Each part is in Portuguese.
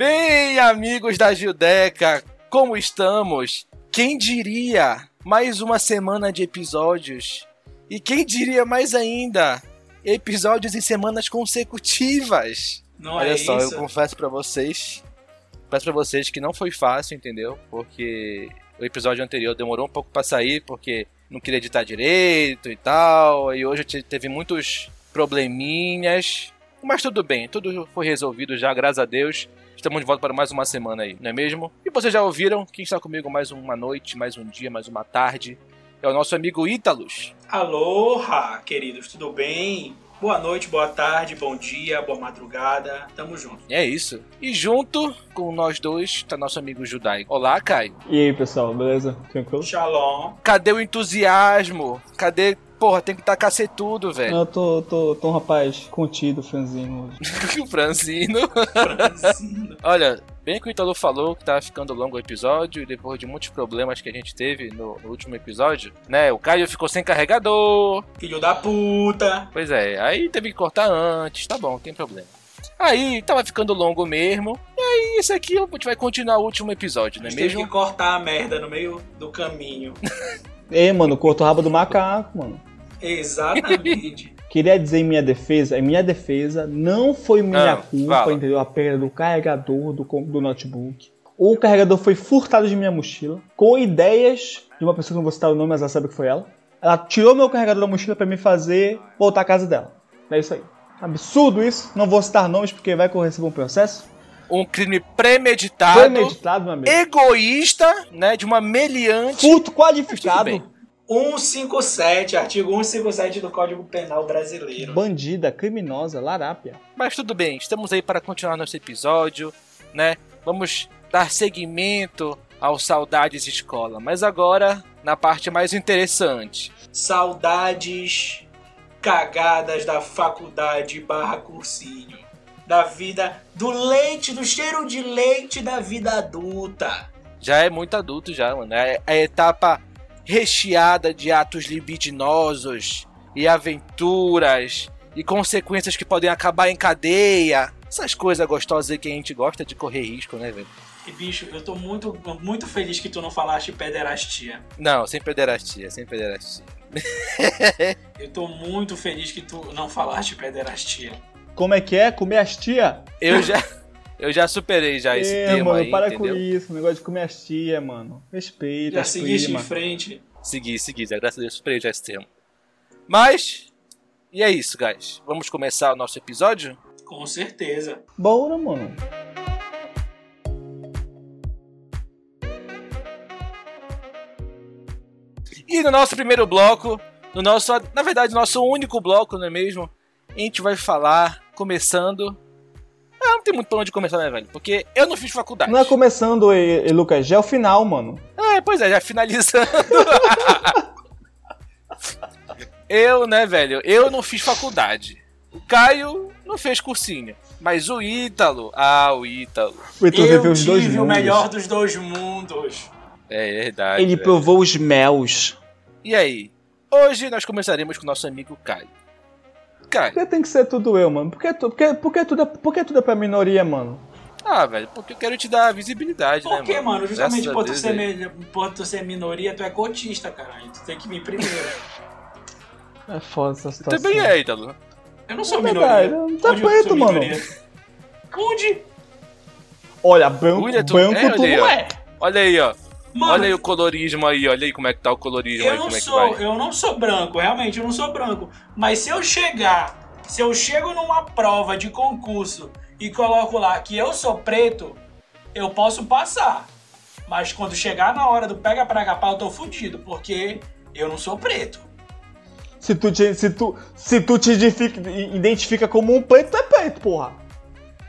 Bem, amigos da Gildeca, como estamos? Quem diria mais uma semana de episódios? E quem diria mais ainda? Episódios em semanas consecutivas. Não Olha é só, isso? eu confesso pra vocês, confesso pra vocês que não foi fácil, entendeu? Porque o episódio anterior demorou um pouco pra sair, porque não queria editar direito e tal, e hoje te- teve muitos probleminhas, mas tudo bem, tudo foi resolvido já, graças a Deus. Estamos de volta para mais uma semana aí, não é mesmo? E vocês já ouviram, quem está comigo mais uma noite, mais um dia, mais uma tarde, é o nosso amigo Ítalos. Aloha, queridos, tudo bem? Boa noite, boa tarde, bom dia, boa madrugada. Tamo junto. É isso. E junto com nós dois está nosso amigo Judai. Olá, Caio. E aí, pessoal, beleza? Tranquilo? Shalom. Cadê o entusiasmo? Cadê. Porra, tem que tacar ser tudo, velho. Eu tô, tô, tô um rapaz contido, franzino hoje. o Franzino. Francino. Olha, bem que o Italo falou que tava ficando longo o episódio, e depois de muitos problemas que a gente teve no, no último episódio, né? O Caio ficou sem carregador. Filho da puta. Pois é, aí teve que cortar antes, tá bom, não tem problema. Aí tava ficando longo mesmo. E aí, esse aqui a gente vai continuar o último episódio, não é Teve mesmo? que cortar a merda no meio do caminho. Ei, mano, cortou o rabo do macaco, mano. Exatamente. Queria dizer em minha defesa, em minha defesa, não foi minha Ah, culpa, fala. entendeu? A perda do carregador do, do notebook. O carregador foi furtado de minha mochila, com ideias de uma pessoa que eu não vou citar o nome, mas ela sabe que foi ela. Ela tirou meu carregador da mochila pra me fazer voltar à casa dela. É isso aí. Absurdo isso. Não vou citar nomes porque vai correr um processo. Um crime premeditado, Premeditado, meu amigo. egoísta, né? De uma meliante. Furto qualificado. Bem. 157, artigo 157 do Código Penal Brasileiro. Bandida, criminosa, larápia. Mas tudo bem, estamos aí para continuar nosso episódio, né? Vamos dar seguimento ao Saudades Escola, mas agora na parte mais interessante. Saudades cagadas da faculdade barra cursinho. Da vida, do leite, do cheiro de leite da vida adulta. Já é muito adulto já, mano. É a etapa recheada de atos libidinosos e aventuras e consequências que podem acabar em cadeia. Essas coisas gostosas aí que a gente gosta de correr risco, né, velho? E bicho, eu tô muito, muito feliz que tu não falaste pederastia. Não, sem pederastia, sem pederastia. Eu tô muito feliz que tu não falaste pederastia. Como é que é? Comer as tia? Eu já, eu já superei já esse É, termo mano, aí, para entendeu? com isso. Negócio de comer as tia, mano. Respeita, Já seguiste em frente. Segui, segui, já, graças a Deus superei já esse termo. Mas, e é isso, guys. Vamos começar o nosso episódio? Com certeza. Bora, mano. E no nosso primeiro bloco, no nosso, na verdade, nosso único bloco, não é mesmo? A gente vai falar, começando. Ah, não tem muito pra onde começar, né, velho? Porque eu não fiz faculdade. Não é começando, e, e, Lucas, já é o final, mano. É, pois é, já finalizando. eu, né, velho? Eu não fiz faculdade. O Caio não fez cursinho. Mas o Ítalo. Ah, o Ítalo. O Heitor eu viveu os dois tive o mundos. melhor dos dois mundos. É verdade. Ele velho. provou os mels. E aí? Hoje nós começaremos com o nosso amigo Caio. Caio. Por que tem que ser tudo eu, mano? Por que, tu, por que, por que, tudo, é, por que tudo é pra minoria, mano? Ah, velho, porque eu quero te dar visibilidade, né, Por quê, mano? Justamente Graças por tu, ser aí. me- por tu ser minoria, tu é cotista, caralho. Tu tem que vir primeiro. É foda essa situação. Também é, Ítalo. Eu não sou É minoria. verdade, não tá preto, mano. Onde? Olha, branco, Olha, tu- branco é, tu olha aí, não ó. é. Olha aí, ó. Mano, Olha aí o colorismo aí, olha aí como é que tá o colorismo eu aí, não como é que sou, vai. eu não sou branco, realmente eu não sou branco. Mas se eu chegar, se eu chego numa prova de concurso e coloco lá que eu sou preto, eu posso passar. Mas quando chegar na hora do pega pra capar, eu tô fudido, porque eu não sou preto. Se tu te, se tu, se tu te identifica, como um preto, tu é preto, porra.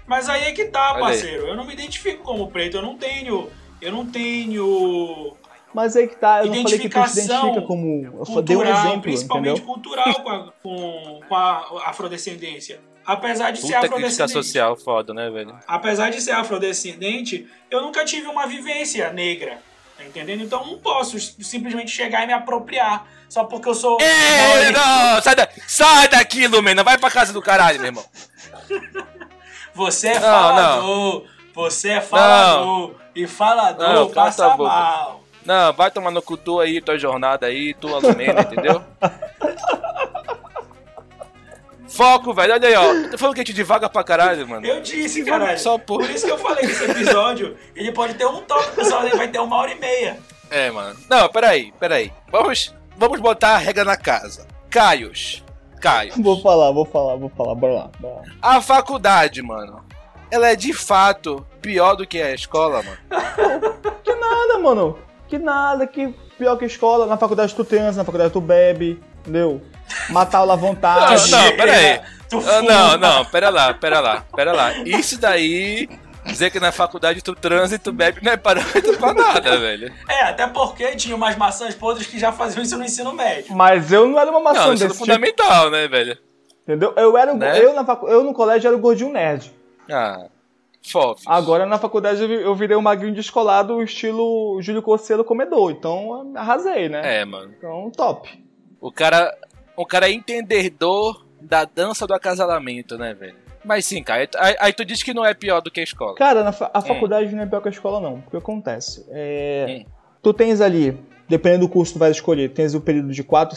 Mas aí é que tá, parceiro. Eu não me identifico como preto, eu não tenho. Eu não tenho Mas aí que tá, eu não falei que tu Identificação identifica como. Eu só dei um cultural, exemplo, principalmente entendeu? cultural com a, com, com a afrodescendência. Apesar de ser Puta crítica afrodescendente. social foda, né, velho? Apesar de ser afrodescendente, eu nunca tive uma vivência negra. Tá entendendo? Então eu não posso simplesmente chegar e me apropriar. Só porque eu sou. Ei, não, sai, da, sai daqui, Lumena, vai pra casa do caralho, meu irmão. Você é Não, falador. Você é falador. E falador Não, passa tua boca. mal. Não, vai tomar no cu tu aí, tua jornada aí, tua alumena, entendeu? Foco, velho. Olha aí, ó. Tu falou que a gente devaga pra caralho, mano. Eu disse, caralho. Só por- Por isso que eu falei que esse episódio, ele pode ter um tópico só, ele vai ter uma hora e meia. É, mano. Não, peraí, peraí. Vamos, vamos botar a regra na casa. Caios. Caios. Vou falar, vou falar, vou falar. Bora lá. Bora lá. A faculdade, mano. Ela é de fato pior do que a escola, mano. Que nada, mano. Que nada, que pior que escola. Na faculdade tu transa, na faculdade tu bebe, entendeu? Matar aula à vontade. Não, não, pera aí. Tu Ah, não, não, pera lá, pera lá, pera lá. Isso daí, dizer que na faculdade tu transa e tu bebe não é parâmetro pra nada, velho. É, até porque tinha umas maçãs podres que já faziam isso no ensino médio. Mas eu não era uma maçã Não, é desse tipo, fundamental, né, velho? entendeu? Eu era Né? eu, na facu... eu no colégio era o gordinho nerd. Ah, Agora na faculdade eu vi- eu virei um magrinho descolado, estilo Júlio Cosselo comedor. Então arrasei, né? É, mano. Então, top. O cara, o cara é entendedor da dança do acasalamento, né, velho? Mas sim, cara, aí, aí tu diz que não é pior do que a escola. Cara, na fa- a faculdade não é pior que a escola, não. O que acontece? É, Hum. Tu tens ali, dependendo do curso que tu vai escolher, tens o período de 4,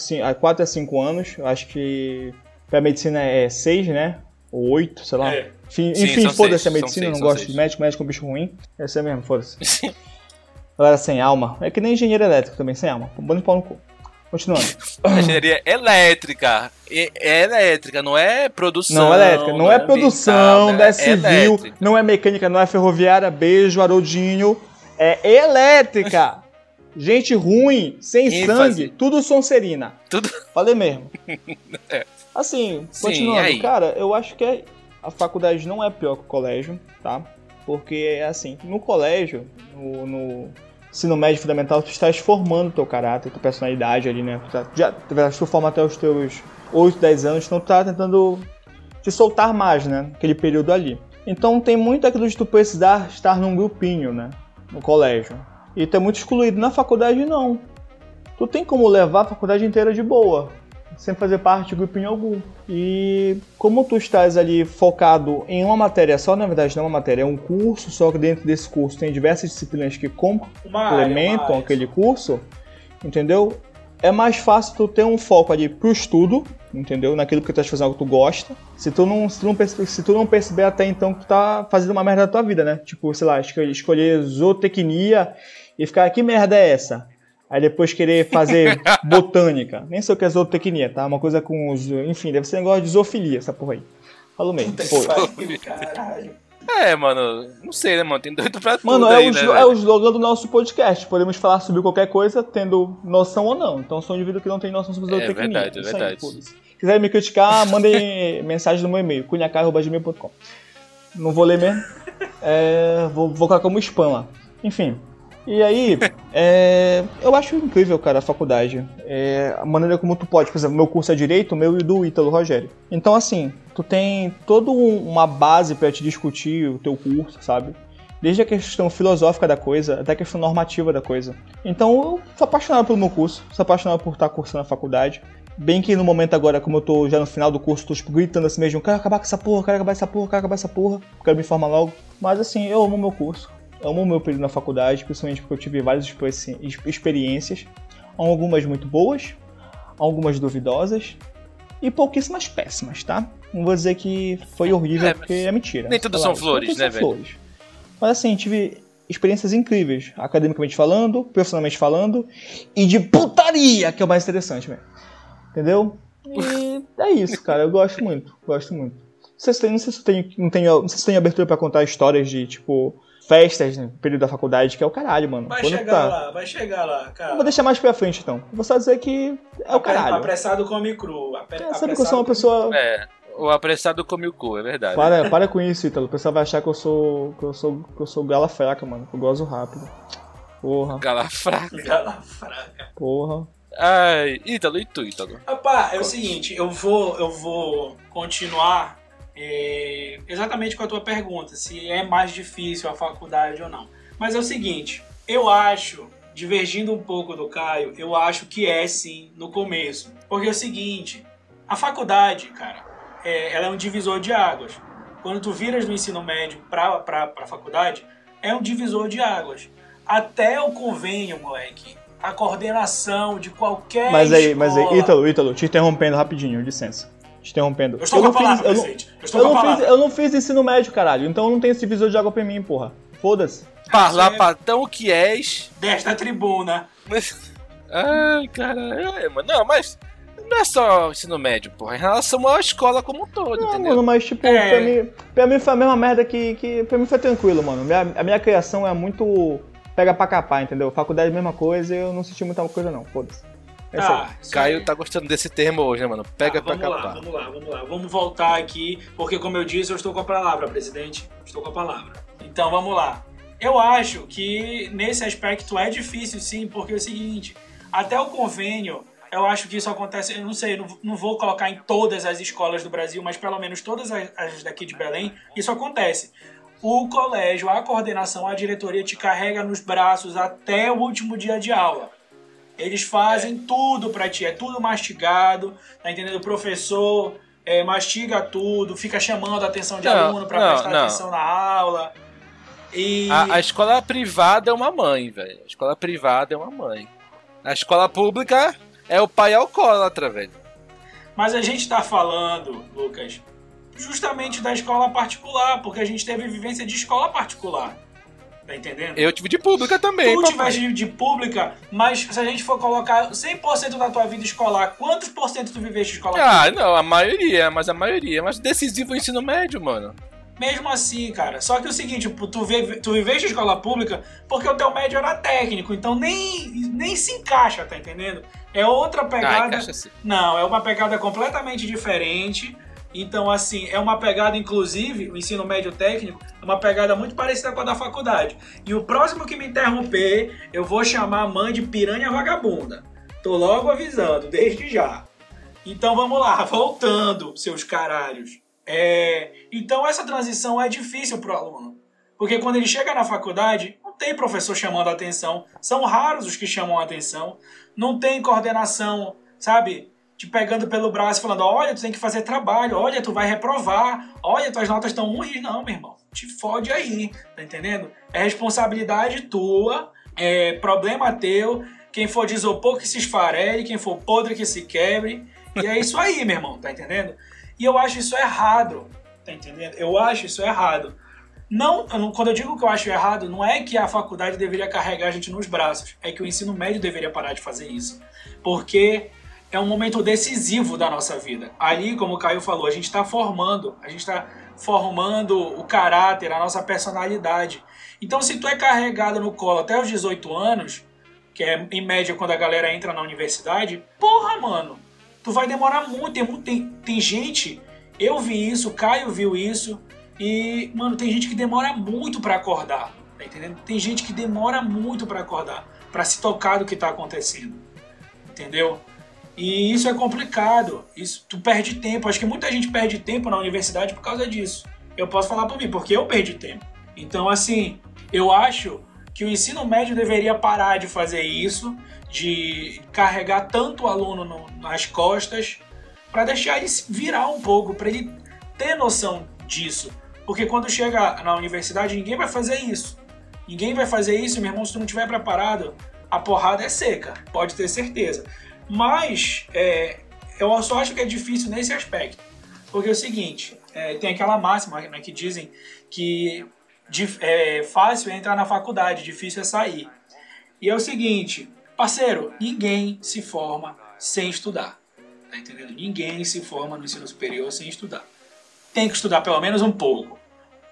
a 5 anos. Eu acho que pra medicina é 6, né? Ou 8, sei lá. É. Enfim, enfim foda-se seis, a medicina, são não seis, gosto são de seis. médico, médico é um bicho ruim. É isso aí mesmo, foda-se. Galera sem alma. É que nem engenheiro elétrico também, sem alma. Bando de pau no cu. Continuando. A engenharia elétrica. É, é elétrica, não é produção. Não, elétrica. Não é produção, não é civil, elétrica. não é mecânica, não é ferroviária. Beijo, Haroldinho. É elétrica. Gente ruim, sem ênfase. sangue, tudo Sonserina. Tudo. Falei mesmo. É. Assim, Sim, continuando, cara, eu acho que é- a faculdade não é pior que o colégio, tá? Porque, assim, no colégio, no, no ensino médio fundamental, tu estás formando teu caráter, tua personalidade ali, né? Tu tá- já, tu forma até os teus 8, 10 anos, então tu tá tentando te soltar mais, né? Aquele período ali. Então tem muito aquilo de tu precisar estar num grupinho, né? No colégio. E tu é muito excluído. Na faculdade, não. Tu tem como levar a faculdade inteira de boa, sem fazer parte de grupinho algum. E como tu estás ali focado em uma matéria só, na verdade não é uma matéria, é um curso, só que dentro desse curso tem diversas disciplinas que complementam área. aquele curso, entendeu? É mais fácil tu ter um foco ali pro estudo, entendeu? Naquilo que tu estás fazendo algo que tu gosta. Se tu não, se tu não, perce- se tu não perceber até então que tu tá fazendo uma merda da tua vida, né? Tipo, sei lá, escolher zootecnia e ficar, que merda é essa? Aí depois querer fazer botânica. Nem sei o que é zootecnia, tá? Uma coisa com os. Enfim, deve ser negócio de zoofilia, essa porra aí. Falo mesmo. Caralho. É, mano, não sei, né, mano? Tem doido pra tudo Mano, é, aí, o, né, é o slogan do nosso podcast. Podemos falar sobre qualquer coisa, tendo noção ou não. Então sou um indivíduo que não tem noção sobre zootecnia. verdade, é Isso aí, verdade. Se quiserem me criticar, mandem mensagem no meu e-mail, cunhacai.gmail.com. Não vou ler mesmo. É, vou, vou colocar como spam lá. Enfim. E aí, é, eu acho incrível, cara, a faculdade. É, a maneira como tu pode, por exemplo, meu curso é direito, o meu e do Ítalo Rogério. Então, assim, tu tem toda um- uma base pra te discutir o teu curso, sabe? Desde a questão filosófica da coisa até a questão normativa da coisa. Então, eu sou apaixonado pelo meu curso, sou apaixonado por estar cursando a faculdade. Bem que no momento agora, como eu tô já no final do curso, tô tipo, gritando assim mesmo, quero acabar com essa porra, quero acabar essa porra, quero acabar essa porra, quero me formar logo. Mas assim, eu amo o meu curso, amo o meu período na faculdade, principalmente porque eu tive várias experiência- experiências, algumas muito boas, algumas duvidosas e pouquíssimas péssimas, tá? Não vou dizer que foi horrível, É, porque é mentira. nem tudo são flores, tudo né, são velho? flores. Mas assim, tive experiências incríveis, academicamente falando, profissionalmente falando, e de putaria, que é o mais interessante mesmo. Entendeu? E é isso, cara. Eu gosto muito. Gosto muito. Não sei se tem, não sei se tem, não tem, não sei se tem abertura pra contar histórias de, tipo, festas no período da faculdade, que é o caralho, mano. Vai Quando chegar tá- lá, vai chegar lá, Eu cara. vou deixar mais pra frente, então. Eu vou só dizer que é o caralho. Apressado come cru. Apre- É, sabe que eu sou uma pessoa... É, o apressado come o cu, é verdade. Para, para com isso, Ítalo. O pessoal vai achar que eu sou. que eu sou. que eu sou gala fraca, mano. Eu gozo rápido. Porra, Gala fraca. gala fraca. porra. Ai, Ítalo, e tu, Ítalo? Rapaz, é o seguinte, eu vou, eu vou continuar é, exatamente com a tua pergunta, se é mais difícil a faculdade ou não. Mas é o seguinte, eu acho, divergindo um pouco do Caio, eu acho que é sim no começo. Porque é o seguinte, a faculdade, cara, é, ela é um divisor de águas. quando tu viras do ensino médio pra, pra, pra faculdade, é um divisor de águas. Até o convênio, moleque, a coordenação de qualquer Mas aí, escola... mas aí, Ítalo, Ítalo, te interrompendo rapidinho, licença. Te interrompendo. Eu estou com a não palavra, fiz, eu não, presidente. Eu não palavra. fiz, eu não fiz ensino médio, caralho. Então eu não tenho esse visor de água pra mim, porra. Foda-se. Parlapatão que és. Desta tribuna. Mas... Ai, caralho. É, mano. Não, mas não é só ensino médio, porra. Em relação à escola como um todo, Não, entendeu? mano, mas tipo, É. pra, mim, pra mim foi a mesma merda que, que. Pra mim foi tranquilo, mano. Minha, a minha criação é muito. Pega pra capar, entendeu? Faculdade é a mesma coisa e eu não senti muita coisa, não. Foda-se. Aí. Ah, Caio aí. tá gostando desse termo hoje, né, mano? Pega Tá, pra vamos lá, capar. vamos lá, vamos lá. Vamos voltar aqui, porque como eu disse, eu estou com a palavra, presidente. Estou com a palavra. Então vamos lá. Eu acho que nesse aspecto é difícil sim, porque é o seguinte, até o convênio, eu acho que isso acontece, eu não sei, não, não vou colocar em todas as escolas do Brasil, mas pelo menos todas as, as daqui de Belém, isso acontece. O colégio, a coordenação, a diretoria te carrega nos braços até o último dia de aula. Eles fazem tudo pra ti, é tudo mastigado, tá entendendo? O professor é, mastiga tudo, fica chamando a atenção de Não, aluno pra não, prestar não. atenção na aula. E A, a escola privada é uma mãe, velho. A escola privada é uma mãe. A escola pública é o pai alcoólatra, velho. Mas a gente tá falando, Lucas, justamente da escola particular, porque a gente teve vivência de escola particular. Tá entendendo? Eu tive de pública também, tu papai. tiveste de, pública, mas se a gente for colocar 100% da tua vida escolar, quantos por cento tu viveste de escola Ah, pública? não, a maioria, mas a maioria. Mas decisivo o ensino médio, mano. Mesmo assim, cara. Só que é o seguinte, tu, vive, tu viveste escola pública porque o teu médio era técnico, então nem, nem se encaixa, tá entendendo? É outra Ah, pegada. encaixa assim. Não, é uma pegada completamente diferente. Então, assim, é uma pegada, inclusive, o ensino médio técnico, é uma pegada muito parecida com a da faculdade. E o próximo que me interromper, eu vou chamar a mãe de piranha vagabunda. Tô logo avisando, desde já. Então vamos lá, voltando, seus caralhos. É, então essa transição é difícil pro aluno. Porque quando ele chega na faculdade, não tem professor chamando a atenção. São raros os que chamam a atenção. Não tem coordenação, sabe? Te pegando pelo braço falando: olha, tu tem que fazer trabalho, olha, tu vai reprovar, olha, tuas notas estão ruins. Não, meu irmão, te fode aí, tá entendendo? É responsabilidade tua, é problema teu. Quem for de isopor que se esfarele, quem for podre que se quebre. E é isso aí, meu irmão, tá entendendo? E eu acho isso errado, tá entendendo? Eu acho isso errado. Não- quando eu digo que eu acho errado, não é que a faculdade deveria carregar a gente nos braços, é que o ensino médio deveria parar de fazer isso. Porque é um momento decisivo da nossa vida. Ali, como o Caio falou, a gente está formando, a gente está formando o caráter, a nossa personalidade. Então, se tu é carregado no colo até os 18 anos, que é em média quando a galera entra na universidade, porra, mano, tu vai demorar muito. Tem, tem, tem gente, eu vi isso, Caio viu isso, e, mano, tem gente que demora muito pra acordar, tá entendendo? Tem gente que demora muito pra acordar, pra se tocar do que tá acontecendo, entendeu? E isso é complicado, isso tu perde tempo. Acho que muita gente perde tempo na universidade por causa disso. Eu posso falar por mim, porque eu perdi tempo. Então, assim, eu acho que o ensino médio deveria parar de fazer isso, de carregar tanto o aluno no- nas costas, para deixar ele virar um pouco, para ele ter noção disso. Porque quando chega na universidade, ninguém vai fazer isso. Ninguém vai fazer isso, meu irmão, se tu não estiver preparado, a porrada é seca, pode ter certeza. Mas é, eu só acho que é difícil nesse aspecto. Porque é o seguinte, é, tem aquela máxima né, que dizem que é fácil é entrar na faculdade, difícil é sair. E é o seguinte, parceiro, ninguém se forma sem estudar. Tá entendendo? Ninguém se forma no ensino superior sem estudar. Tem que estudar pelo menos um pouco.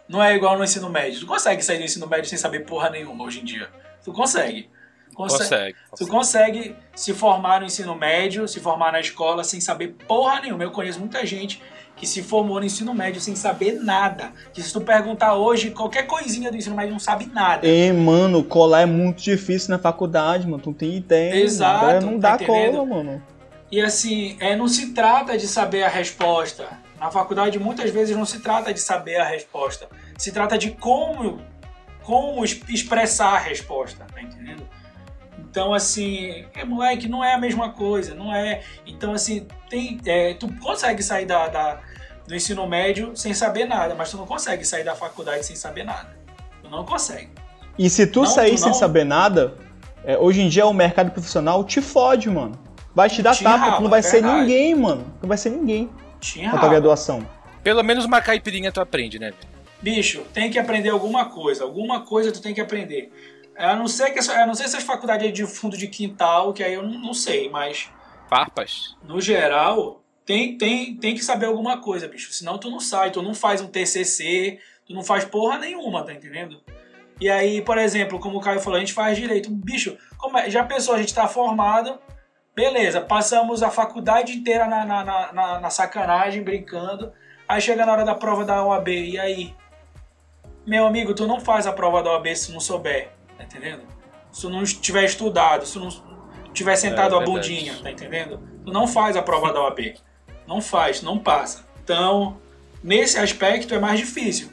Não é igual no ensino médio. Tu consegue sair do ensino médio sem saber porra nenhuma hoje em dia. Tu consegue. Consegue. Tu consegue se formar no ensino médio, se formar na escola sem saber porra nenhuma. Eu conheço muita gente que se formou no ensino médio sem saber nada. Que se tu perguntar hoje qualquer coisinha do ensino médio não sabe nada. Ei, mano, colar é muito difícil na faculdade, mano. Tu não tem ideia. Exato, mano. Não tá dá entendendo? cola, mano. E assim, é, não se trata de saber a resposta. Na faculdade, muitas vezes, não se trata de saber a resposta. Se trata de como, como es- expressar a resposta, tá entendendo? Então, assim, é, moleque, não é a mesma coisa, não é. Então, assim, tem, é, tu consegue sair da, da, no ensino médio sem saber nada, mas tu não consegue sair da faculdade sem saber nada. Tu não consegue. E se tu Não, sair tu sem não- saber nada, é, hoje em dia o mercado profissional te fode, mano. Vai te dar Te tapa, tu não vai é ser verdade. ninguém, mano. Tu não vai ser ninguém Tinha na tua graduação. Pelo menos uma caipirinha tu aprende, né? Bicho, tem que aprender alguma coisa. Alguma coisa tu tem que aprender. A não ser que essa- a não sei se as faculdades é de fundo de quintal, que aí eu não, não sei, mas Farpas. no geral tem, tem, tem que saber alguma coisa, bicho. Senão tu não sai, tu não faz um TCC, tu não faz porra nenhuma, tá entendendo? E aí, por exemplo, como o Caio falou, a gente faz direito. Bicho, como é- já pensou, a gente tá formado, beleza, passamos a faculdade inteira na, na, na, na- na sacanagem, brincando. Aí chega na hora da prova da OAB, e aí? Meu amigo, tu não faz a prova da OAB se não souber, tá entendendo? Se não tiver estudado, se não tiver sentado É, a verdade. bundinha, tá entendendo? Tu não faz a prova da OAB. Não faz, não passa. Então, nesse aspecto é mais difícil.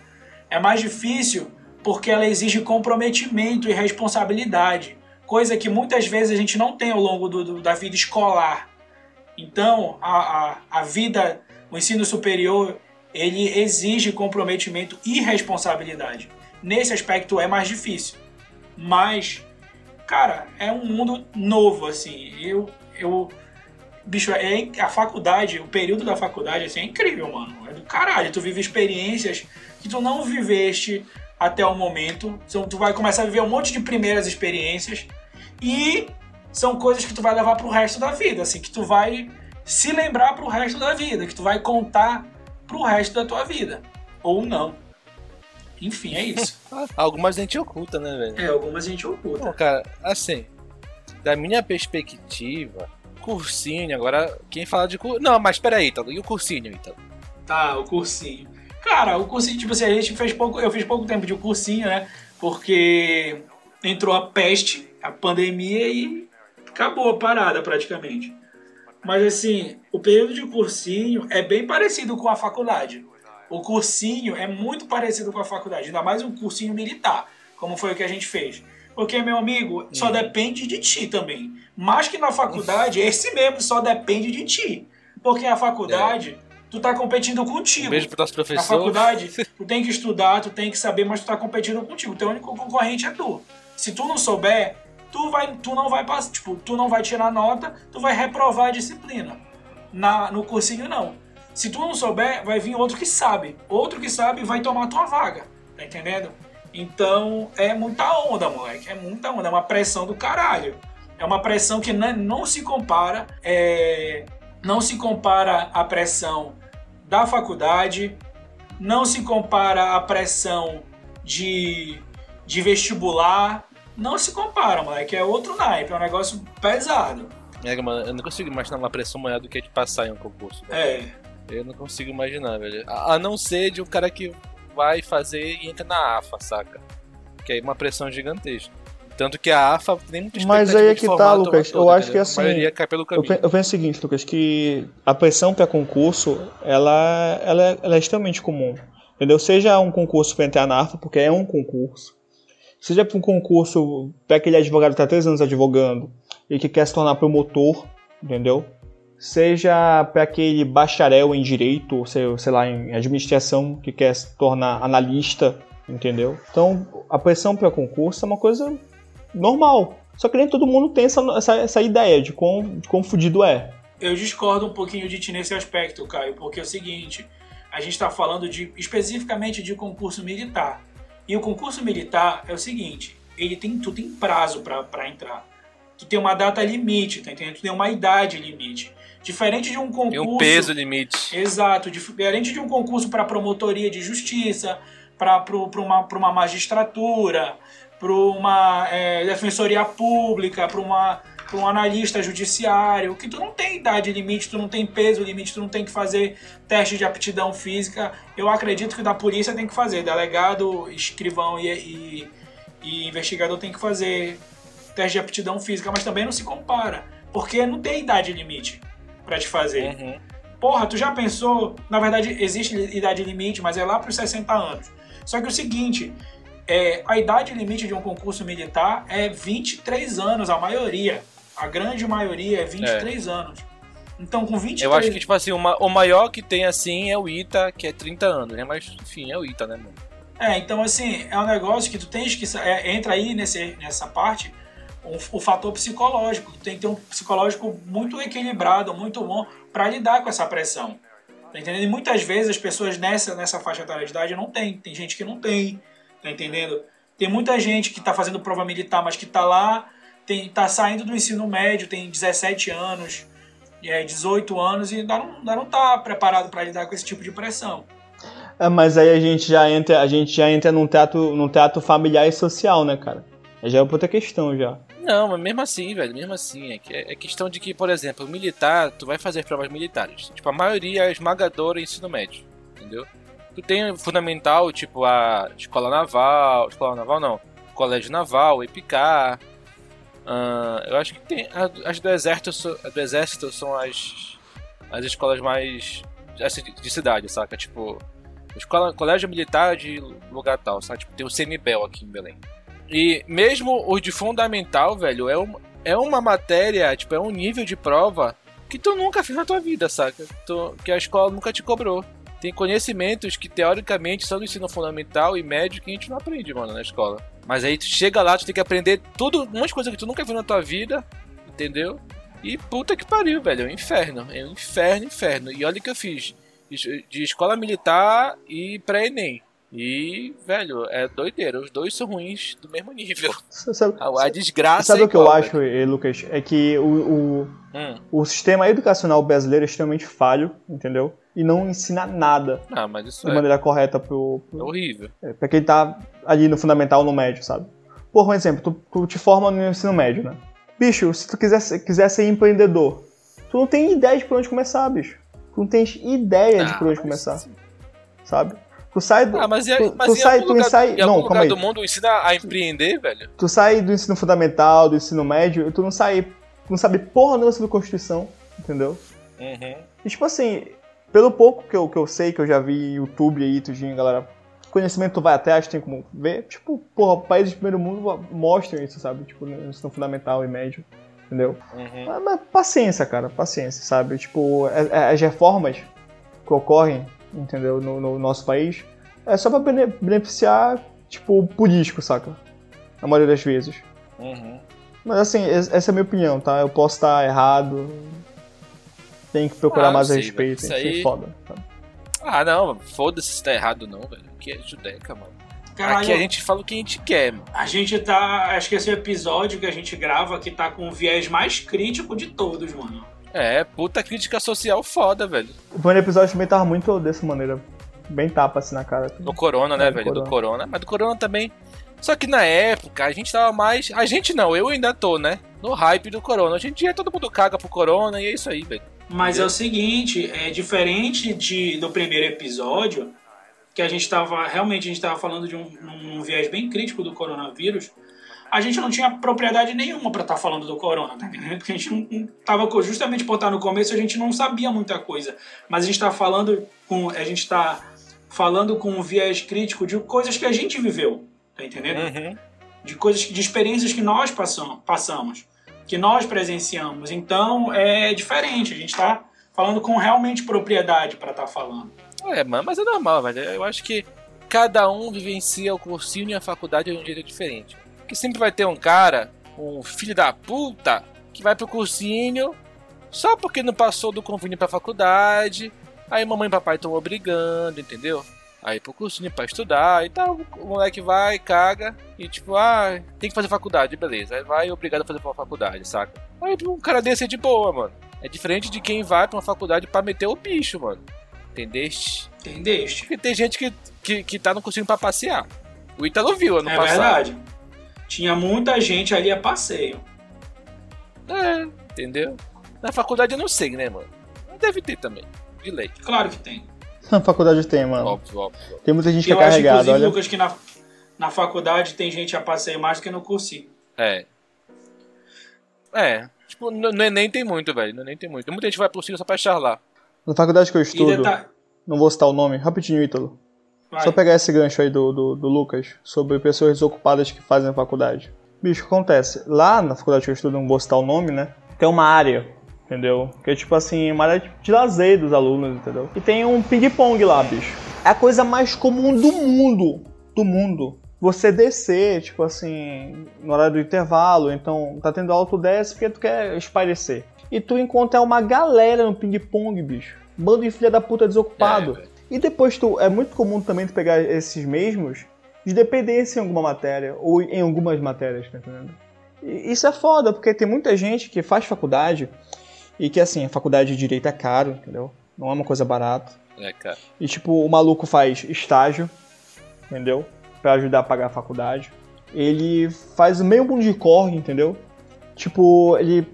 É mais difícil porque ela exige comprometimento e responsabilidade, coisa que muitas vezes a gente não tem ao longo do- do- da vida escolar. Então, a, a, a vida, o ensino superior, ele exige comprometimento e responsabilidade. Nesse aspecto é mais difícil. Mas, cara, é um mundo novo, assim. Eu, eu bicho, é, a faculdade, o período da faculdade, assim, é incrível, mano. É do caralho. Tu vive experiências que tu não viveste até o momento. Então, tu vai começar a viver um monte de primeiras experiências e são coisas que tu vai levar pro resto da vida, assim, que tu vai se lembrar pro resto da vida, que tu vai contar pro resto da tua vida. Ou não. Enfim, é isso. Algumas a gente oculta, né, velho? É, algumas a gente oculta. Bom, cara, assim, da minha perspectiva, cursinho, agora, quem fala de cursinho. Não, mas peraí, Ítalo, e o cursinho, Ítalo? Tá, o cursinho. Cara, o cursinho, tipo assim, a gente fez pouco. Eu fiz pouco tempo de cursinho, né? Porque entrou a peste, a pandemia e acabou a parada praticamente. Mas assim, o período de cursinho é bem parecido com a faculdade. O cursinho é muito parecido com a faculdade, ainda mais um cursinho militar, como foi o que a gente fez. Porque, meu amigo, só Hum. depende de ti também. Mais que na faculdade, esse mesmo só depende de ti. Porque a faculdade, tu tá competindo contigo. Um beijo pro nosso Na faculdade, tu tem que estudar, tu tem que saber, mas tu tá competindo contigo. Teu único concorrente é tu. Se tu não souber, tu, vai, tu não vai passar, tipo, tu não vai tirar nota, tu vai reprovar a disciplina. Na, no cursinho, não. Se tu não souber, vai vir outro que sabe. Outro que sabe vai tomar tua vaga. Tá entendendo? Então, é muita onda, moleque. É muita onda. É uma pressão do caralho. É uma pressão que não, não se compara. É, não se compara à pressão da faculdade. Não se compara à pressão de, de vestibular. Não se compara, moleque. É outro naipe. É um negócio pesado. É, mano, eu não consigo imaginar uma pressão maior do que de passar em um concurso. velho. É. Eu não consigo imaginar, velho. A, a não ser de um cara que vai fazer e entra na AFA, saca? Que aí é uma pressão gigantesca. Tanto que a AFA tem muita Mas aí é que tá, Lucas. toda, Eu acho que entendeu? assim, A maioria cai pelo Eu, eu penso o seguinte, Lucas, que a pressão para concurso, ela, ela, é- ela é extremamente comum. Entendeu? Seja um concurso para entrar na AFA, porque é um concurso. Seja para um concurso para aquele advogado que está três anos advogando e que quer se tornar promotor, entendeu? Seja para aquele bacharel em direito, ou sei, sei lá, em administração, que quer se tornar analista, entendeu? Então, a pressão para concurso é uma coisa normal. Só que nem todo mundo tem essa, essa, essa ideia de quão, de quão fudido é. Eu discordo um pouquinho de ti nesse aspecto, Caio, porque é o seguinte, a gente está falando de especificamente de concurso militar. E o concurso militar é o seguinte, ele tem, tu tem prazo para entrar. Tu tem uma data limite, tá entendendo? Tu tem uma idade limite. Diferente de um concurso. Tem um peso limite. Exato, diferente de um concurso para promotoria de justiça, para uma, pra uma magistratura, para uma é, defensoria pública, para uma pra um analista judiciário, que tu não tem idade limite, tu não tem peso limite, tu não tem que fazer teste de aptidão física. Eu acredito que da polícia tem que fazer, delegado, escrivão e, e, e investigador tem que fazer teste de aptidão física, mas também não se compara, porque não tem idade limite para te fazer. Uhum. Porra, tu já pensou? Na verdade, existe idade limite, mas é lá para os 60 anos. Só que o seguinte, é, a idade limite de um concurso militar é 23 anos, a maioria. A grande maioria é 23 anos. Então, com 23... Eu acho que, tipo assim, uma, o maior que tem, assim, é o Ita, que é 30 anos, né? Mas, enfim, é o Ita, né, mano? É, então, assim, é um negócio que tu tens que... É, entra aí nesse, nessa parte o, o fator psicológico. Tem que ter um psicológico muito equilibrado, muito bom para lidar com essa pressão. Tá entendendo? E muitas vezes as pessoas nessa, nessa faixa etária de idade não tem. Tem gente que não tem, tá entendendo? Tem muita gente que tá fazendo prova militar, mas que tá lá, tem, tá saindo do ensino médio, tem 17 anos, é, 18 anos e ainda não, não tá preparado para lidar com esse tipo de pressão. É, mas aí a gente já entra, a gente já entra num teatro, num teatro familiar e social, né, cara? Já é outra questão já. Não, mas mesmo assim, velho, mesmo assim, é, que, é questão de que, por exemplo, militar, tu vai fazer provas militares. Tipo, a maioria é esmagadora em ensino médio, entendeu? Tu tem fundamental, tipo, a escola naval, escola naval não, colégio naval, EPICAR, Uh, eu acho que tem. As do exército, do exército são as, as escolas mais. de cidade, saca? Tipo. Escola, colégio militar de lugar tal, sabe? Tipo, tem o CNBEL aqui em Belém. E mesmo os de fundamental, velho, é uma, é uma matéria, tipo, é um nível de prova que tu nunca fez na tua vida, saca? Tu, que a escola nunca te cobrou. Tem conhecimentos que teoricamente são do ensino fundamental e médio que a gente não aprende, mano, na escola. Mas aí tu chega lá, tu tem que aprender tudo, um monte de coisa que tu nunca viu na tua vida, entendeu? E puta que pariu, velho, é um inferno. É um inferno, inferno. E olha o que eu fiz. De escola militar e pré-ENEM. E, velho, é doideira. Os dois são ruins do mesmo nível. Sabe, a, a desgraça. Sabe é o que eu igual, acho, velho. Lucas? É que o, o, hum. o sistema educacional brasileiro é extremamente falho, entendeu? E não ensina nada Ah, mas isso de é, maneira correta pro, é pro, horrível. é, pra quem tá ali no fundamental ou no médio, sabe? Por um exemplo, tu, tu te forma no ensino médio, né? Bicho, se tu quiser, ser- quiser ser empreendedor, tu não tem ideia de por onde começar, bicho. Tu não tens ideia de Ah, por onde começar, sabe? Tu sai do, Ah, mas, e, tu, mas tu sai, tu lugar, sai, não, calma aí. do mundo ensina a empreender, velho? Tu sai do ensino fundamental, do ensino médio, e tu não sai, tu não sabe porra nenhuma sobre Constituição, entendeu? Uhum. E tipo assim, pelo pouco que eu, que eu sei, que eu já vi YouTube aí, tudinho, galera, conhecimento tu vai atrás, tem como ver, tipo, porra, países de primeiro mundo mostram isso, sabe? Tipo, no ensino fundamental e médio, entendeu? Uhum. Mas, mas paciência, cara, paciência, sabe? Tipo, é- é- as reformas que ocorrem, entendeu, no, no nosso país, é só pra bene- beneficiar, tipo, o político, saca? Na maioria das vezes. Uhum. Mas assim, es- essa é a minha opinião, tá? Eu posso estar errado. Tem que procurar Ah, mais a sim, respeito, que Isso aí- foda. sabe? Ah, não, foda-se se tá errado não, velho. Aqui é judeca, mano. Caralho, Aqui a gente fala o que a gente quer, mano. a gente tá. Acho que esse episódio que a gente grava aqui tá com o viés mais crítico de todos, mano. É, puta crítica social foda, velho. O primeiro episódio também tava muito dessa maneira. Bem tapa assim na cara. Do Corona, né, É, do velho? Do Corona. Corona. Mas do Corona também. Só que na época a gente tava mais. A gente não, eu ainda tô, né? No hype do Corona. Hoje em dia todo mundo caga pro Corona e é isso aí, velho. Mas Entendeu? é o seguinte, é diferente de, do primeiro episódio, que a gente estava realmente a gente estava falando de um, um viés bem crítico do coronavírus. A gente não tinha propriedade nenhuma para estar falando do corona, tá entendendo? Porque a gente não, não tava co- justamente por estar no começo, a gente não sabia muita coisa. Mas a gente está falando com a gente tá falando com um viés crítico de coisas que a gente viveu, tá entendendo? Uhum. de coisas, de experiências que nós passam, passamos, que nós presenciamos. Então é diferente. A gente está falando com realmente propriedade para estar falando. É, mas é normal, velho. Eu acho que cada um vivencia o cursinho e a faculdade de um jeito diferente. Porque sempre vai ter um cara, um filho da puta, que vai pro cursinho só porque não passou do convênio pra faculdade. Aí mamãe e papai estão obrigando, entendeu? Aí pro cursinho pra estudar e tal. O moleque vai, caga e tipo, ah, tem que fazer faculdade, beleza. Aí vai obrigado a fazer uma faculdade, saca? Aí um cara desse é de boa, mano. É diferente de quem vai pra uma faculdade pra meter o bicho, mano. Entendeste? Entendeste? Porque tem gente que, que, que tá no cursinho pra passear. O Ítalo viu ano é passado. verdade. Tinha muita gente ali a passeio. É, entendeu? Na faculdade eu não sei, né, mano? Deve ter também, de lei. Claro que tem. Na faculdade tem, mano. Óbvio, óbvio. óbvio. Tem muita gente que Eu é acho, carregada, inclusive, olha. Lucas, que na, na faculdade tem gente a passeio mais do que no cursinho. É. É. Tipo, no, no Enem tem muito, velho. No Enem tem muito. Muita gente vai pro cursinho só pra charlar. Na faculdade que eu estudo, detalhe. não vou citar o nome, rapidinho, Ítalo. Vai. Só pegar esse gancho aí do, do, do Lucas sobre pessoas desocupadas que fazem a faculdade. Bicho, acontece? Lá na faculdade que eu estudo, não vou citar o nome, né? Tem uma área entendeu? Que é tipo assim, uma área de lazer dos alunos, entendeu? E tem um ping-pong lá, bicho. É a coisa mais comum do mundo, do mundo. Você descer, tipo assim, no horário do intervalo, então tá tendo aula, tu desce porque tu quer espairecer. E tu encontra uma galera no ping-pong, bicho. Bando de filha da puta desocupado. É, e depois tu, é muito comum também tu pegar esses mesmos de dependência em alguma matéria, ou em algumas matérias, tá entendendo? E isso é foda, porque tem muita gente que faz faculdade e que, assim, a faculdade de direito é caro, entendeu? Não é uma coisa barata. É, cara. E, tipo, o maluco faz estágio, entendeu? Pra ajudar a pagar a faculdade. Ele faz meio mundo de corre, entendeu? Tipo, ele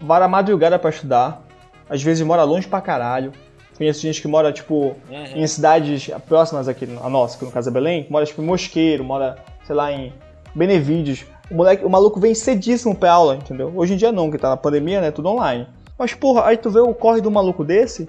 vai na madrugada pra estudar. Às vezes mora longe pra caralho. Conheço gente que mora, tipo, Uhum. em cidades próximas aqui, a nossa, que no caso é Belém, mora, tipo, em Mosqueiro, mora, sei lá, em Benevides. O, moleque, o maluco vem cedíssimo pra aula, entendeu? Hoje em dia não, que tá na pandemia, né? Tudo online. Mas, porra, aí tu vê o corre do maluco desse